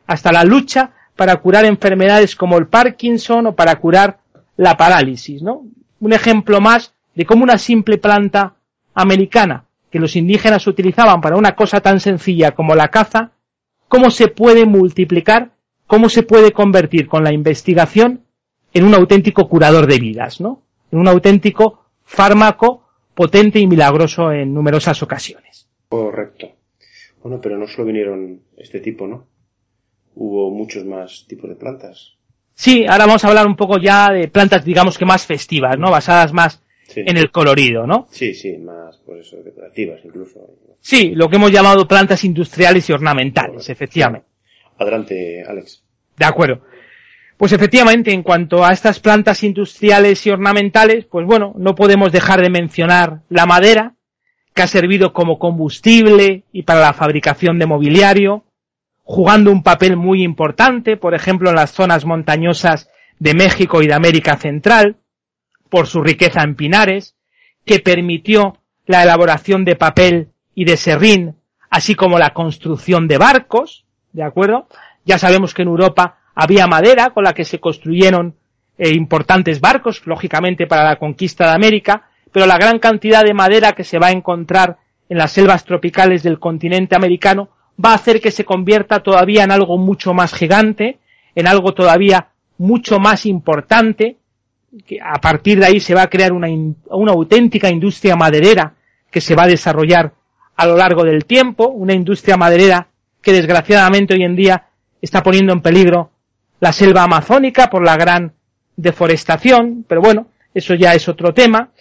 hasta la lucha para curar enfermedades como el Parkinson o para curar la parálisis, ¿no? Un ejemplo más de cómo una simple planta americana que los indígenas utilizaban para una cosa tan sencilla como la caza, cómo se puede multiplicar, cómo se puede convertir con la investigación en un auténtico curador de vidas, ¿no? En un auténtico fármaco potente y milagroso en numerosas ocasiones. Correcto. Bueno, pero no solo vinieron este tipo, ¿no? Hubo muchos más tipos de plantas. Sí, ahora vamos a hablar un poco ya de plantas, digamos que más festivas, ¿no? Basadas más en el colorido, ¿no? Sí, sí, más, pues eso, decorativas incluso. Sí, lo que hemos llamado plantas industriales y ornamentales, efectivamente. Adelante, Alex. De acuerdo. Pues efectivamente, en cuanto a estas plantas industriales y ornamentales, pues bueno, no podemos dejar de mencionar la madera, que ha servido como combustible y para la fabricación de mobiliario, jugando un papel muy importante, por ejemplo, en las zonas montañosas de México y de América Central, por su riqueza en pinares, que permitió la elaboración de papel y de serrín, así como la construcción de barcos, ¿de acuerdo? Ya sabemos que en Europa había madera con la que se construyeron eh, importantes barcos, lógicamente para la conquista de América, pero la gran cantidad de madera que se va a encontrar en las selvas tropicales del continente americano va a hacer que se convierta todavía en algo mucho más gigante, en algo todavía mucho más importante, que a partir de ahí se va a crear una, una auténtica industria maderera que se va a desarrollar a lo largo del tiempo, una industria maderera que desgraciadamente hoy en día está poniendo en peligro la selva amazónica por la gran deforestación, pero bueno, eso ya es otro tema.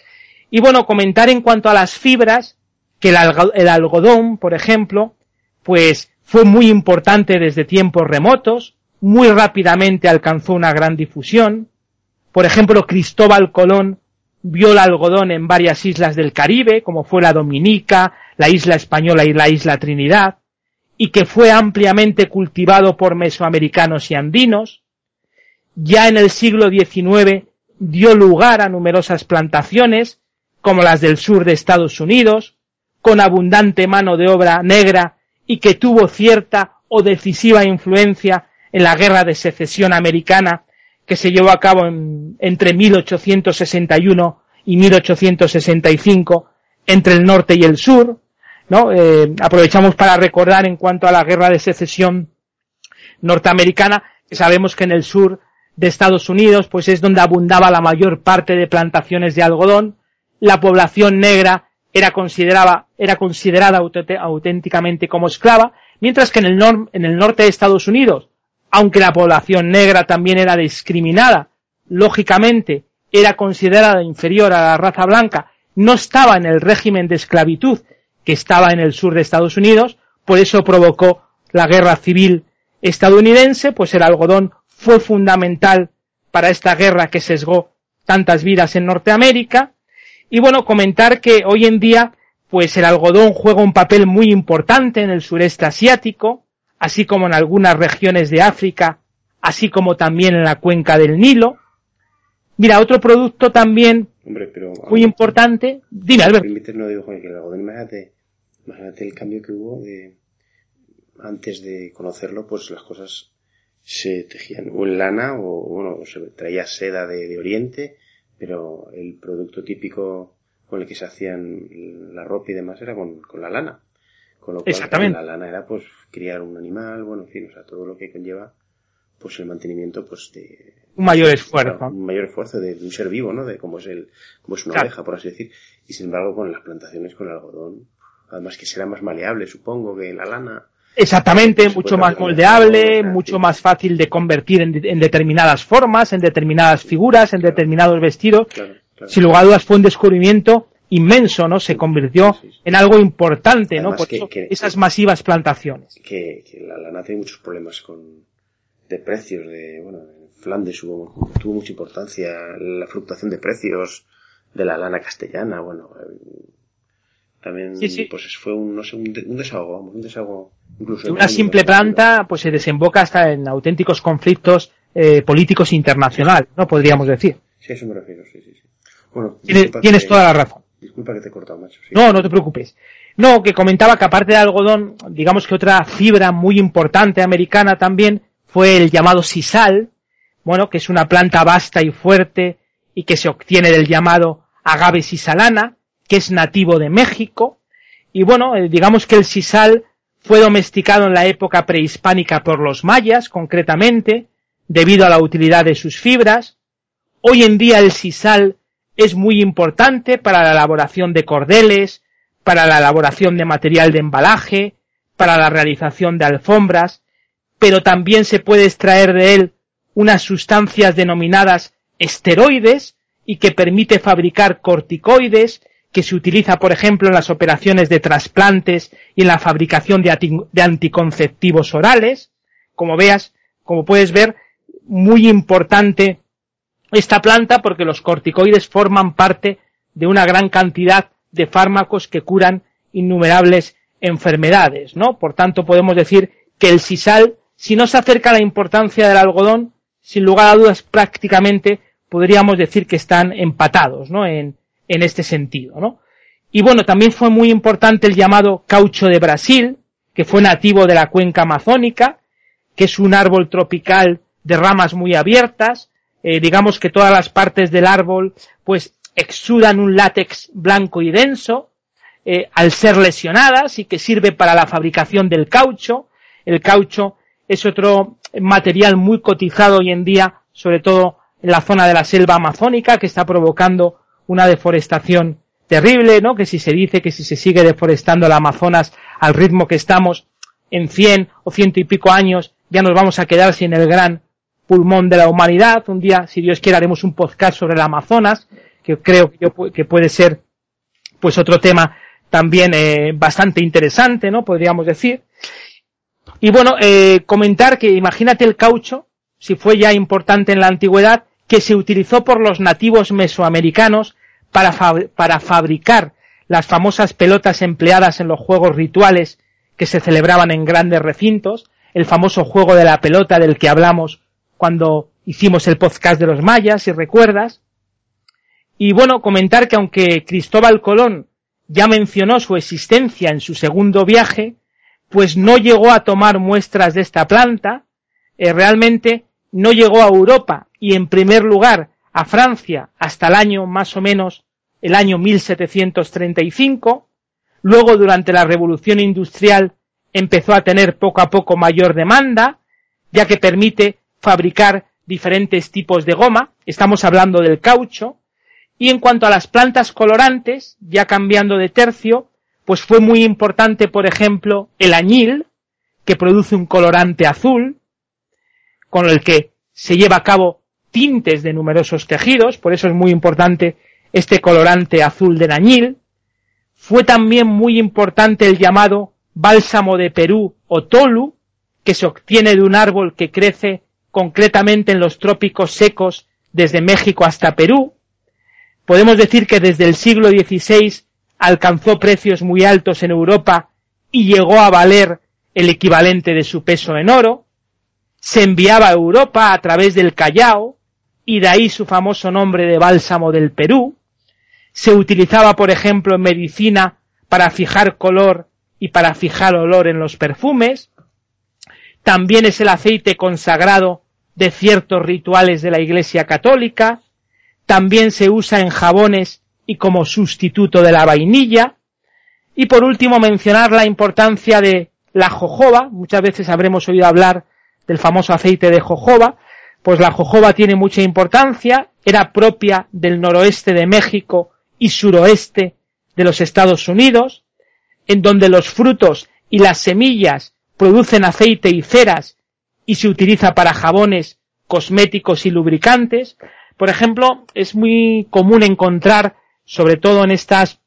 Y bueno, comentar en cuanto a las fibras, que el, algodón, por ejemplo, pues fue muy importante desde tiempos remotos, muy rápidamente alcanzó una gran difusión, Por ejemplo, Cristóbal Colón vio el algodón en varias islas del Caribe, como fue la Dominica, la isla española y la isla Trinidad, y que fue ampliamente cultivado por mesoamericanos y andinos. Ya en el siglo XIX dio lugar a numerosas plantaciones, como las del sur de Estados Unidos, con abundante mano de obra negra y que tuvo cierta o decisiva influencia en la guerra de secesión americana que se llevó a cabo en, entre 1861 y 1865 entre el norte y el sur, ¿no? Eh, aprovechamos para recordar en cuanto a la guerra de secesión norteamericana, que sabemos que en el sur de Estados Unidos, pues es donde abundaba la mayor parte de plantaciones de algodón, la población negra era considerada, era considerada auténticamente como esclava, mientras que en el, en el norte de Estados Unidos, aunque la población negra también era discriminada, lógicamente era considerada inferior a la raza blanca, no estaba en el régimen de esclavitud que estaba en el sur de Estados Unidos, por eso provocó la guerra civil estadounidense, pues el algodón fue fundamental para esta guerra que sesgó tantas vidas en Norteamérica. Y bueno, comentar que hoy en día, pues el algodón juega un papel muy importante en el sureste asiático, así como en algunas regiones de África, así como también en la cuenca del Nilo. Mira, otro producto también muy importante. Dime, Albert. no digo, que el algodón, imagínate, imagínate el cambio que hubo de, antes de conocerlo, pues las cosas se tejían o en lana o, bueno, se traía seda de, Oriente, pero el producto típico con el que se hacían la ropa y demás era con, con la lana. Con lo cual, Exactamente. la lana era pues criar un animal, bueno, en fin, o sea, todo lo que conlleva pues el mantenimiento pues de un mayor esfuerzo. un mayor esfuerzo de, un ser vivo no de cómo es el como es una oveja por así decir. Y sin embargo con las plantaciones con el algodón además que será más maleable supongo que la lana. Exactamente, mucho más moldeable, mucho más fácil de convertir en, determinadas formas, en determinadas figuras, en determinados vestidos. Sin lugar a dudas fue un descubrimiento inmenso, ¿no? Se convirtió en algo importante, ¿no? Por esas masivas plantaciones. Que, la lana tiene muchos problemas con, de precios, de, bueno, en Flandes hubo, tuvo mucha importancia la fluctuación de precios de la lana castellana, bueno, también pues fue un, no sé, un, desahogo, un desahogo incluso una simple planta pues se desemboca hasta en auténticos conflictos eh, políticos internacionales, ¿no? Podríamos decir. Sí, eso me refiero, sí, sí, sí. Bueno, tienes, toda la razón. Disculpa que te he cortado, macho. No, no te preocupes. No, que comentaba que aparte de algodón, digamos que otra fibra muy importante americana también fue el llamado sisal, bueno, que es una planta vasta y fuerte y que se obtiene del llamado agave sisalana, que es nativo de México. Y bueno, eh, digamos que el sisal fue domesticado en la época prehispánica por los mayas, concretamente, debido a la utilidad de sus fibras. Hoy en día el sisal es muy importante para la elaboración de cordeles, para la elaboración de material de embalaje, para la realización de alfombras, pero también se puede extraer de él unas sustancias denominadas esteroides y que permite fabricar corticoides que se utiliza, por ejemplo, en las operaciones de trasplantes y en la fabricación de, anticonceptivos orales. Como veas, como puedes ver, muy importante esta planta porque los corticoides forman parte de una gran cantidad de fármacos que curan innumerables enfermedades, ¿no? Por tanto, podemos decir que el sisal, si no se acerca a la importancia del algodón, sin lugar a dudas prácticamente podríamos decir que están empatados, ¿no? En, en este sentido, ¿no? Y bueno, también fue muy importante el llamado caucho de Brasil, que fue nativo de la cuenca amazónica, que es un árbol tropical de ramas muy abiertas, eh, digamos que todas las partes del árbol pues exudan un látex blanco y denso, eh, al ser lesionadas y que sirve para la fabricación del caucho. El caucho es otro material muy cotizado hoy en día, sobre todo en la zona de la selva amazónica, que está provocando una deforestación terrible, ¿no? Que si se dice que si se sigue deforestando el Amazonas al ritmo que estamos, en cien o ciento y pico años, ya nos vamos a quedar sin el gran pulmón de la humanidad. Un día, si Dios quiere, haremos un podcast sobre el Amazonas, que creo que puede ser, pues otro tema también eh, bastante interesante, ¿no? Podríamos decir. Y bueno, eh, comentar que imagínate el caucho, si fue ya importante en la antigüedad, que se utilizó por los nativos mesoamericanos para, para fabricar las famosas pelotas empleadas en los juegos rituales que se celebraban en grandes recintos, el famoso juego de la pelota del que hablamos cuando hicimos el podcast de los mayas, si recuerdas. Y bueno, comentar que aunque Cristóbal Colón ya mencionó su existencia en su segundo viaje, pues no llegó a tomar muestras de esta planta, eh, realmente no llegó a Europa y en primer lugar a Francia hasta el año más o menos el año 1735, luego durante la revolución industrial empezó a tener poco a poco mayor demanda, ya que permite fabricar diferentes tipos de goma, estamos hablando del caucho, y en cuanto a las plantas colorantes, ya cambiando de tercio, pues fue muy importante, por ejemplo, el añil, que produce un colorante azul, con el que se lleva a cabo tintes de numerosos tejidos, por eso es muy importante este colorante azul del añil. Fue también muy importante el llamado bálsamo de Perú o tolu, que se obtiene de un árbol que crece concretamente en los trópicos secos desde México hasta Perú. Podemos decir que desde el siglo XVI alcanzó precios muy altos en Europa y llegó a valer el equivalente de su peso en oro. Se enviaba a Europa a través del Callao y de ahí su famoso nombre de bálsamo del Perú. Se utilizaba, por ejemplo, en medicina para fijar color y para fijar olor en los perfumes. También es el aceite consagrado de ciertos rituales de la Iglesia Católica, también se usa en jabones y como sustituto de la vainilla, y por último mencionar la importancia de la jojoba, muchas veces habremos oído hablar del famoso aceite de jojoba, pues la jojoba tiene mucha importancia, era propia del noroeste de México y suroeste de los Estados Unidos, en donde los frutos y las semillas producen aceite y ceras y se utiliza para jabones, cosméticos y lubricantes. Por ejemplo, es muy común encontrar, sobre todo en estas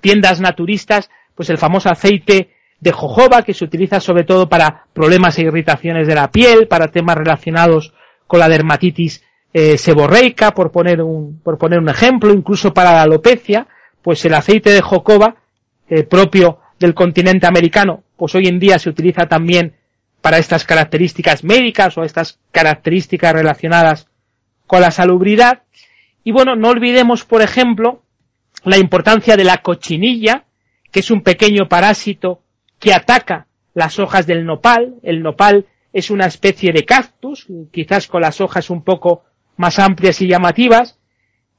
tiendas naturistas, pues el famoso aceite de jojoba que se utiliza sobre todo para problemas e irritaciones de la piel, para temas relacionados con la dermatitis eh, seborreica, por poner un, por poner un ejemplo, incluso para la alopecia, pues el aceite de jojoba, eh, propio del continente americano, pues hoy en día se utiliza también para estas características médicas o estas características relacionadas con la salubridad. Y bueno, no olvidemos, por ejemplo, la importancia de la cochinilla, que es un pequeño parásito que ataca las hojas del nopal. El nopal es una especie de cactus, quizás con las hojas un poco más amplias y llamativas.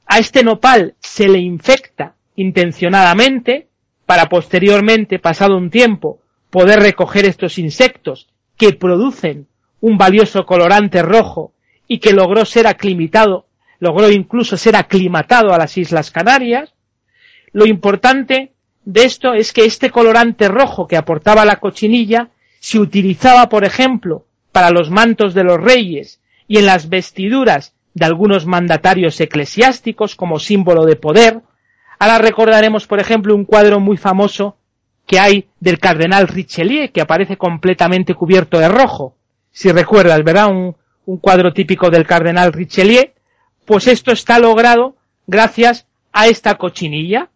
A este nopal se le infecta intencionadamente para posteriormente, pasado un tiempo, poder recoger estos insectos que producen un valioso colorante rojo y que logró ser aclimatado, logró incluso ser aclimatado a las Islas Canarias. Lo importante de esto es que este colorante rojo que aportaba la cochinilla se utilizaba, por ejemplo, para los mantos de los reyes y en las vestiduras de algunos mandatarios eclesiásticos como símbolo de poder. Ahora recordaremos, por ejemplo, un cuadro muy famoso que hay del cardenal Richelieu, que aparece completamente cubierto de rojo. Si recuerdas, ¿verdad? Un, un cuadro típico del cardenal Richelieu. Pues esto está logrado gracias a esta cochinilla,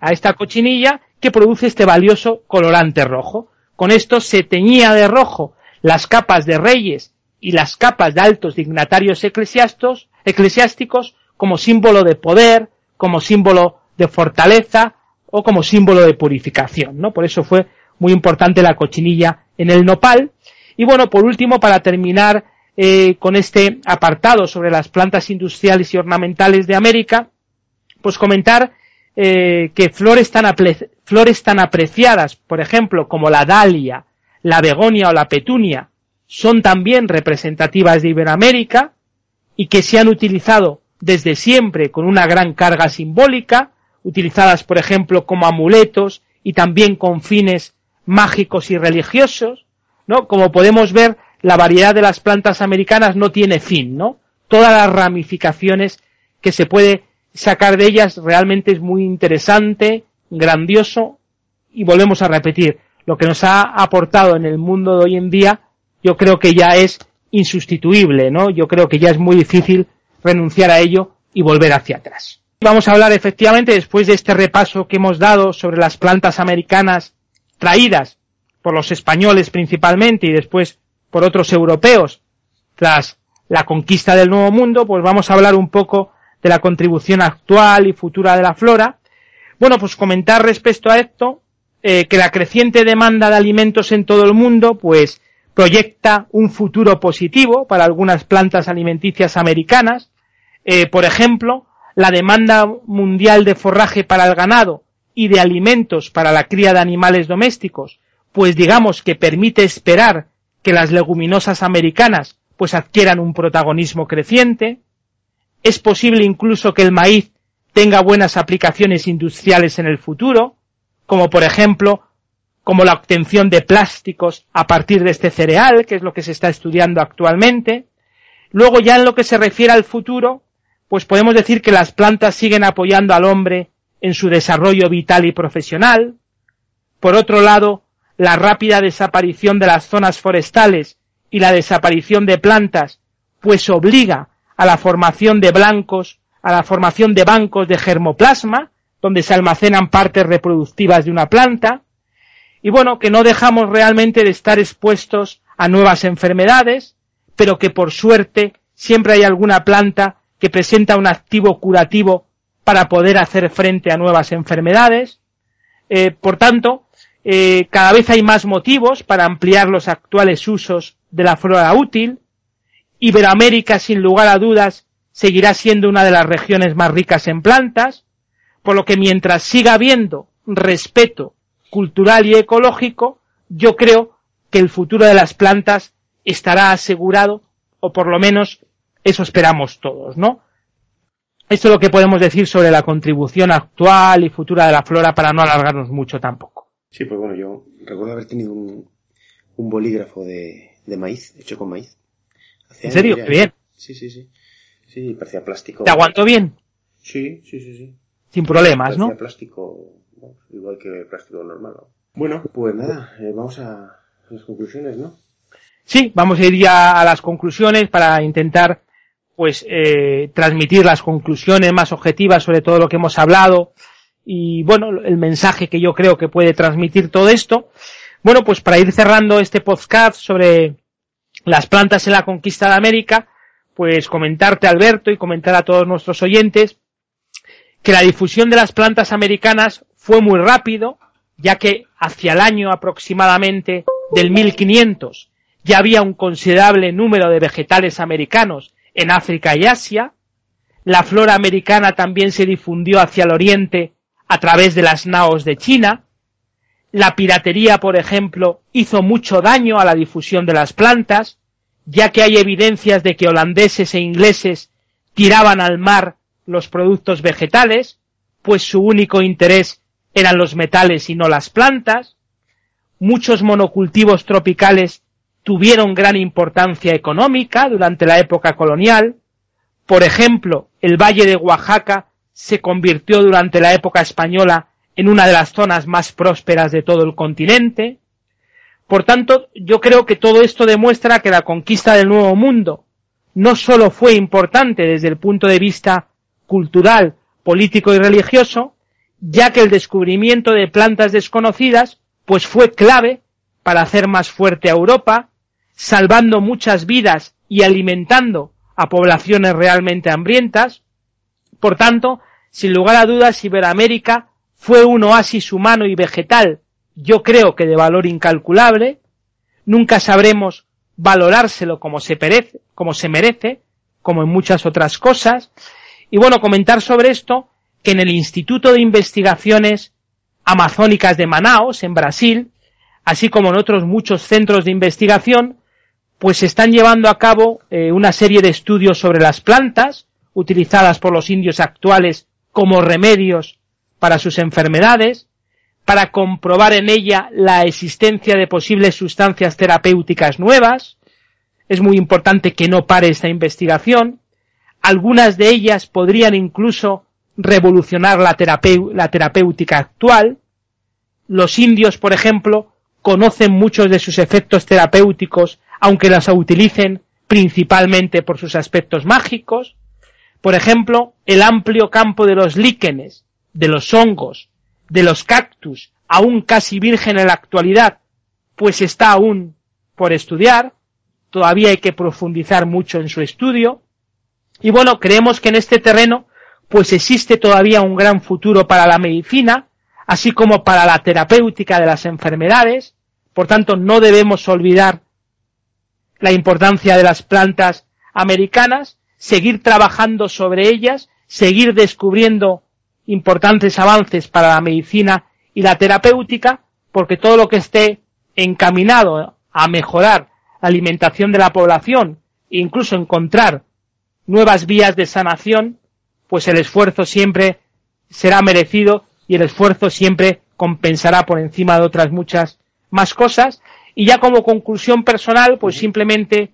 a esta cochinilla que produce este valioso colorante rojo. Con esto se teñía de rojo las capas de reyes y las capas de altos dignatarios eclesiásticos, eclesiásticos como símbolo de poder, como símbolo de fortaleza, o como símbolo de purificación, ¿no? Por eso fue muy importante la cochinilla en el nopal. Y bueno, por último, para terminar eh, con este apartado sobre las plantas industriales y ornamentales de América, pues comentar eh, que flores tan, flores tan apreciadas, por ejemplo, como la dalia, la begonia o la petunia, son también representativas de Iberoamérica y que se han utilizado desde siempre con una gran carga simbólica, utilizadas, por ejemplo, como amuletos y también con fines mágicos y religiosos, ¿no? Como podemos ver, la variedad de las plantas americanas no tiene fin, ¿no? Todas las ramificaciones que se puede sacar de ellas realmente es muy interesante, grandioso, y volvemos a repetir, lo que nos ha aportado en el mundo de hoy en día, yo creo que ya es insustituible, ¿no? Yo creo que ya es muy difícil renunciar a ello y volver hacia atrás. Vamos a hablar efectivamente, después de este repaso que hemos dado sobre las plantas americanas traídas por los españoles principalmente y después por otros europeos tras la conquista del Nuevo Mundo, pues vamos a hablar un poco de la contribución actual y futura de la flora. Bueno, pues comentar respecto a esto eh, que la creciente demanda de alimentos en todo el mundo, pues proyecta un futuro positivo para algunas plantas alimenticias americanas. Eh, por ejemplo, la demanda mundial de forraje para el ganado y de alimentos para la cría de animales domésticos, pues digamos que permite esperar que las leguminosas americanas pues adquieran un protagonismo creciente. Es posible incluso que el maíz tenga buenas aplicaciones industriales en el futuro, como por ejemplo, como la obtención de plásticos a partir de este cereal, que es lo que se está estudiando actualmente. Luego ya en lo que se refiere al futuro, pues podemos decir que las plantas siguen apoyando al hombre en su desarrollo vital y profesional. Por otro lado, la rápida desaparición de las zonas forestales y la desaparición de plantas, pues obliga a la formación de blancos, a la formación de bancos de germoplasma, donde se almacenan partes reproductivas de una planta, y bueno, que no dejamos realmente de estar expuestos a nuevas enfermedades, pero que por suerte siempre hay alguna planta que presenta un activo curativo para poder hacer frente a nuevas enfermedades. Eh, por tanto, eh, cada vez hay más motivos para ampliar los actuales usos de la flora útil. Iberoamérica, sin lugar a dudas, seguirá siendo una de las regiones más ricas en plantas, por lo que mientras siga habiendo respeto cultural y ecológico, yo creo que el futuro de las plantas estará asegurado, o por lo menos eso esperamos todos, ¿no? Esto es lo que podemos decir sobre la contribución actual y futura de la flora para no alargarnos mucho tampoco. Sí, pues bueno, yo recuerdo haber tenido un, un bolígrafo de, de maíz, hecho con maíz. ¿En serio? Qué bien. Sí, sí, sí. Sí, parecía plástico. ¿Te aguantó bien? Sí, sí, sí, sí. Sin problemas, parecía ¿no? plástico, igual que plástico normal. ¿no? Bueno, pues nada, eh, vamos a las conclusiones, ¿no? Sí, vamos a ir ya a las conclusiones para intentar pues eh, transmitir las conclusiones más objetivas sobre todo lo que hemos hablado y bueno, el mensaje que yo creo que puede transmitir todo esto. Bueno, pues para ir cerrando este podcast sobre las plantas en la conquista de América, pues comentarte Alberto y comentar a todos nuestros oyentes que la difusión de las plantas americanas fue muy rápido, ya que hacia el año aproximadamente del 1500 ya había un considerable número de vegetales americanos en África y Asia. La flora americana también se difundió hacia el oriente a través de las naos de China. La piratería, por ejemplo, hizo mucho daño a la difusión de las plantas, ya que hay evidencias de que holandeses e ingleses tiraban al mar los productos vegetales, pues su único interés eran los metales y no las plantas. Muchos monocultivos tropicales tuvieron gran importancia económica durante la época colonial. Por ejemplo, el Valle de Oaxaca se convirtió durante la época española en una de las zonas más prósperas de todo el continente. Por tanto, yo creo que todo esto demuestra que la conquista del Nuevo Mundo no solo fue importante desde el punto de vista cultural, político y religioso, ya que el descubrimiento de plantas desconocidas pues fue clave para hacer más fuerte a Europa, salvando muchas vidas y alimentando a poblaciones realmente hambrientas. Por tanto, sin lugar a dudas, Iberoamérica fue un oasis humano y vegetal, yo creo que de valor incalculable. Nunca sabremos valorárselo como se, perece, como se merece, como en muchas otras cosas. Y bueno, comentar sobre esto que en el Instituto de Investigaciones Amazónicas de Manaos, en Brasil, así como en otros muchos centros de investigación, pues se están llevando a cabo eh, una serie de estudios sobre las plantas utilizadas por los indios actuales como remedios para sus enfermedades, para comprobar en ella la existencia de posibles sustancias terapéuticas nuevas. Es muy importante que no pare esta investigación. Algunas de ellas podrían incluso revolucionar la, terapéutica actual. Los indios, por ejemplo, conocen muchos de sus efectos terapéuticos, aunque las utilicen principalmente por sus aspectos mágicos. Por ejemplo, el amplio campo de los líquenes, de los hongos, de los cactus, aún casi virgen en la actualidad, pues está aún por estudiar, todavía hay que profundizar mucho en su estudio, y bueno, creemos que en este terreno pues existe todavía un gran futuro para la medicina, así como para la terapéutica de las enfermedades, por tanto no debemos olvidar la importancia de las plantas americanas, seguir trabajando sobre ellas, seguir descubriendo importantes avances para la medicina y la terapéutica, porque todo lo que esté encaminado a mejorar la alimentación de la población e incluso encontrar nuevas vías de sanación, pues el esfuerzo siempre será merecido y el esfuerzo siempre compensará por encima de otras muchas más cosas. Y ya como conclusión personal, pues simplemente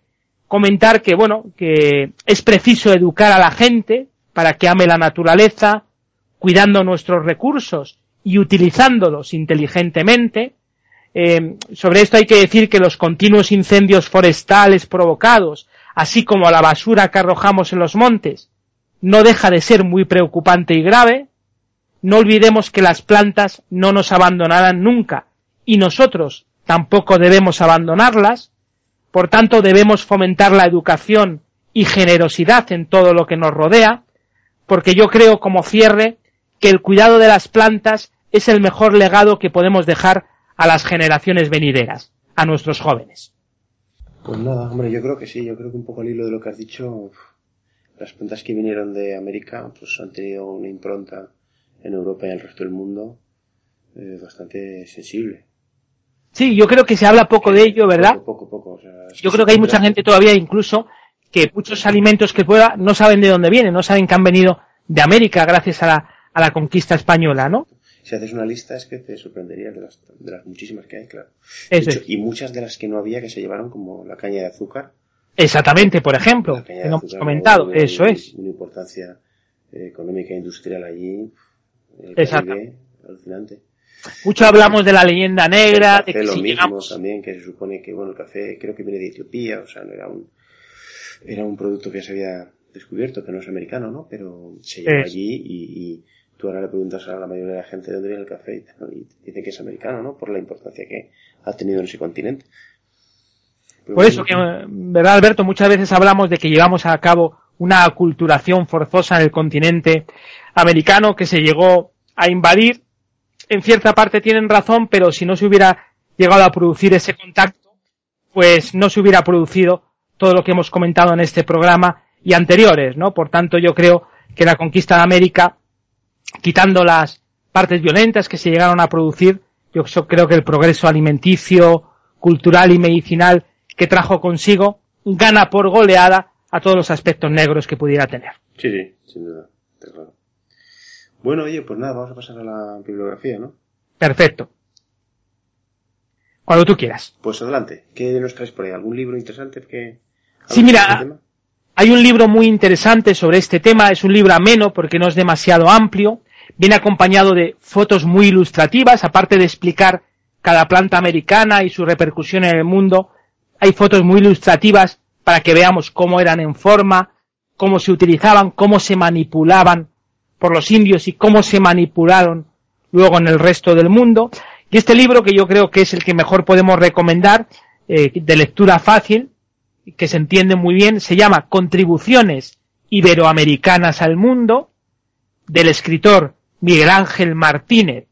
comentar que, bueno, que es preciso educar a la gente para que ame la naturaleza, cuidando nuestros recursos y utilizándolos inteligentemente. Eh, sobre esto hay que decir que los continuos incendios forestales provocados, así como la basura que arrojamos en los montes, no deja de ser muy preocupante y grave. No olvidemos que las plantas no nos abandonarán nunca y nosotros tampoco debemos abandonarlas. Por tanto, debemos fomentar la educación y generosidad en todo lo que nos rodea, porque yo creo como cierre que el cuidado de las plantas es el mejor legado que podemos dejar a las generaciones venideras, a nuestros jóvenes. Pues nada, hombre, yo creo que sí, yo creo que un poco al hilo de lo que has dicho, las plantas que vinieron de América pues han tenido una impronta en Europa y en el resto del mundo eh, bastante sensible. Sí, yo creo que se habla poco de ello, ¿verdad? Poco, poco, o sea, yo creo que hay mucha gente todavía incluso que muchos alimentos que pueda no saben de dónde vienen, no saben que han venido de América gracias a la, a la conquista española, ¿no? Si haces una lista es que te sorprenderías de las, de las muchísimas que hay, claro. Eso hecho, es. Y muchas de las que no había que se llevaron como la caña de azúcar. Exactamente, por ejemplo, La caña que de hemos comentado, una- eso es. Una importancia eh, económica e industrial allí. el Exacto. Caribe, alucinante. Mucho hablamos de la leyenda negra, de que lo si mismo llegamos, también, que se supone que, bueno, el café creo que viene de Etiopía, o sea, no era un, era un producto que ya se había descubierto, que no es americano, ¿no? Pero se llevó Es. allí y, y tú ahora le preguntas a la mayoría de la gente de dónde viene el café y, dicen que es americano, ¿no? Por la importancia que ha tenido en ese continente. Pero por eso que, verdad Alberto, muchas veces hablamos de que llevamos a cabo una aculturación forzosa en el continente americano que se llegó a invadir. En cierta parte tienen razón, pero si no se hubiera llegado a producir ese contacto, pues no se hubiera producido todo lo que hemos comentado en este programa y anteriores, ¿no? Por tanto, yo creo que la conquista de América, quitando las partes violentas que se llegaron a producir, yo creo que el progreso alimenticio, cultural y medicinal que trajo consigo gana por goleada a todos los aspectos negros que pudiera tener. Sí, sí, sin duda. Bueno, oye, pues nada, vamos a pasar a la bibliografía, ¿no? Perfecto. Cuando tú quieras. Pues adelante, ¿qué nos traes por ahí? ¿Algún libro interesante que... Sí, mira? Hay un libro muy interesante sobre este tema, es un libro ameno porque no es demasiado amplio, viene acompañado de fotos muy ilustrativas, aparte de explicar cada planta americana y su repercusión en el mundo, hay fotos muy ilustrativas para que veamos cómo eran en forma, cómo se utilizaban, cómo se manipulaban por los indios y cómo se manipularon luego en el resto del mundo. Y este libro, que yo creo que es el que mejor podemos recomendar, eh, de lectura fácil, que se entiende muy bien, se llama Contribuciones Iberoamericanas al Mundo, del escritor Miguel Ángel Martínez,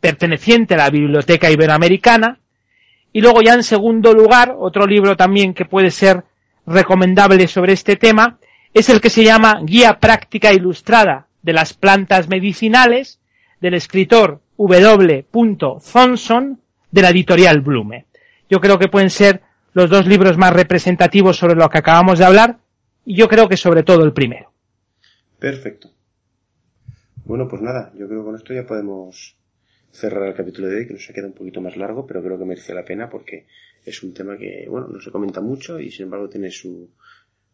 perteneciente a la Biblioteca Iberoamericana, y luego ya en segundo lugar, otro libro también que puede ser recomendable sobre este tema, es el que se llama Guía Práctica Ilustrada de las Plantas Medicinales, del escritor W. Thompson, de la editorial Blume. Yo creo que pueden ser los dos libros más representativos sobre lo que acabamos de hablar, y yo creo que sobre todo el primero. Perfecto. Bueno, pues nada, yo creo que con esto ya podemos cerrar el capítulo de hoy, que nos ha quedado un poquito más largo, pero creo que merece la pena porque es un tema que, bueno, no se comenta mucho y sin embargo tiene su,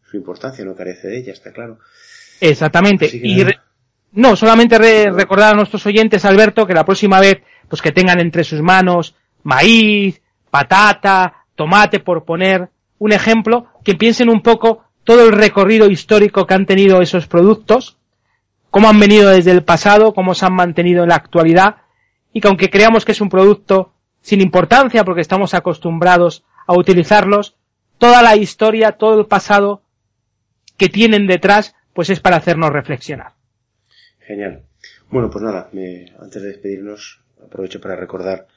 su importancia, no carece de ella, está claro. Exactamente. Y re- no, solamente re- recordar a nuestros oyentes, Alberto, que la próxima vez, pues que tengan entre sus manos maíz, patata, tomate, por poner un ejemplo, que piensen un poco todo el recorrido histórico que han tenido esos productos, cómo han venido desde el pasado, cómo se han mantenido en la actualidad, y que aunque creamos que es un producto sin importancia porque estamos acostumbrados a utilizarlos, toda la historia, todo el pasado que tienen detrás, pues es para hacernos reflexionar. Genial. Bueno, pues nada, antes de despedirnos, aprovecho para recordar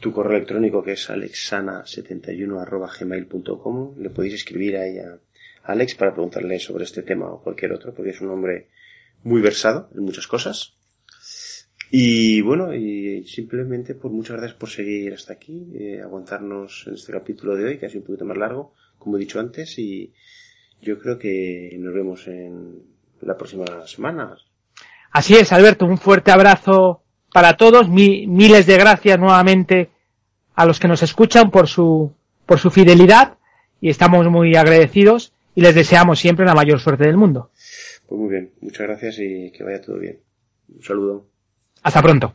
tu correo electrónico que es alexana71.gmail.com. Le podéis escribir ahí a Alex para preguntarle sobre este tema o cualquier otro, porque es un hombre muy versado en muchas cosas. Y bueno, y simplemente pues muchas gracias por seguir hasta aquí, eh, aguantarnos en este capítulo de hoy, que ha sido un poquito más largo, como he dicho antes, y yo creo que nos vemos en la próxima semana. Así es, Alberto, un fuerte abrazo para todos, miles de gracias nuevamente a los que nos escuchan por su, por su fidelidad y estamos muy agradecidos y les deseamos siempre la mayor suerte del mundo. Pues muy bien, muchas gracias y que vaya todo bien. Un saludo. Hasta pronto.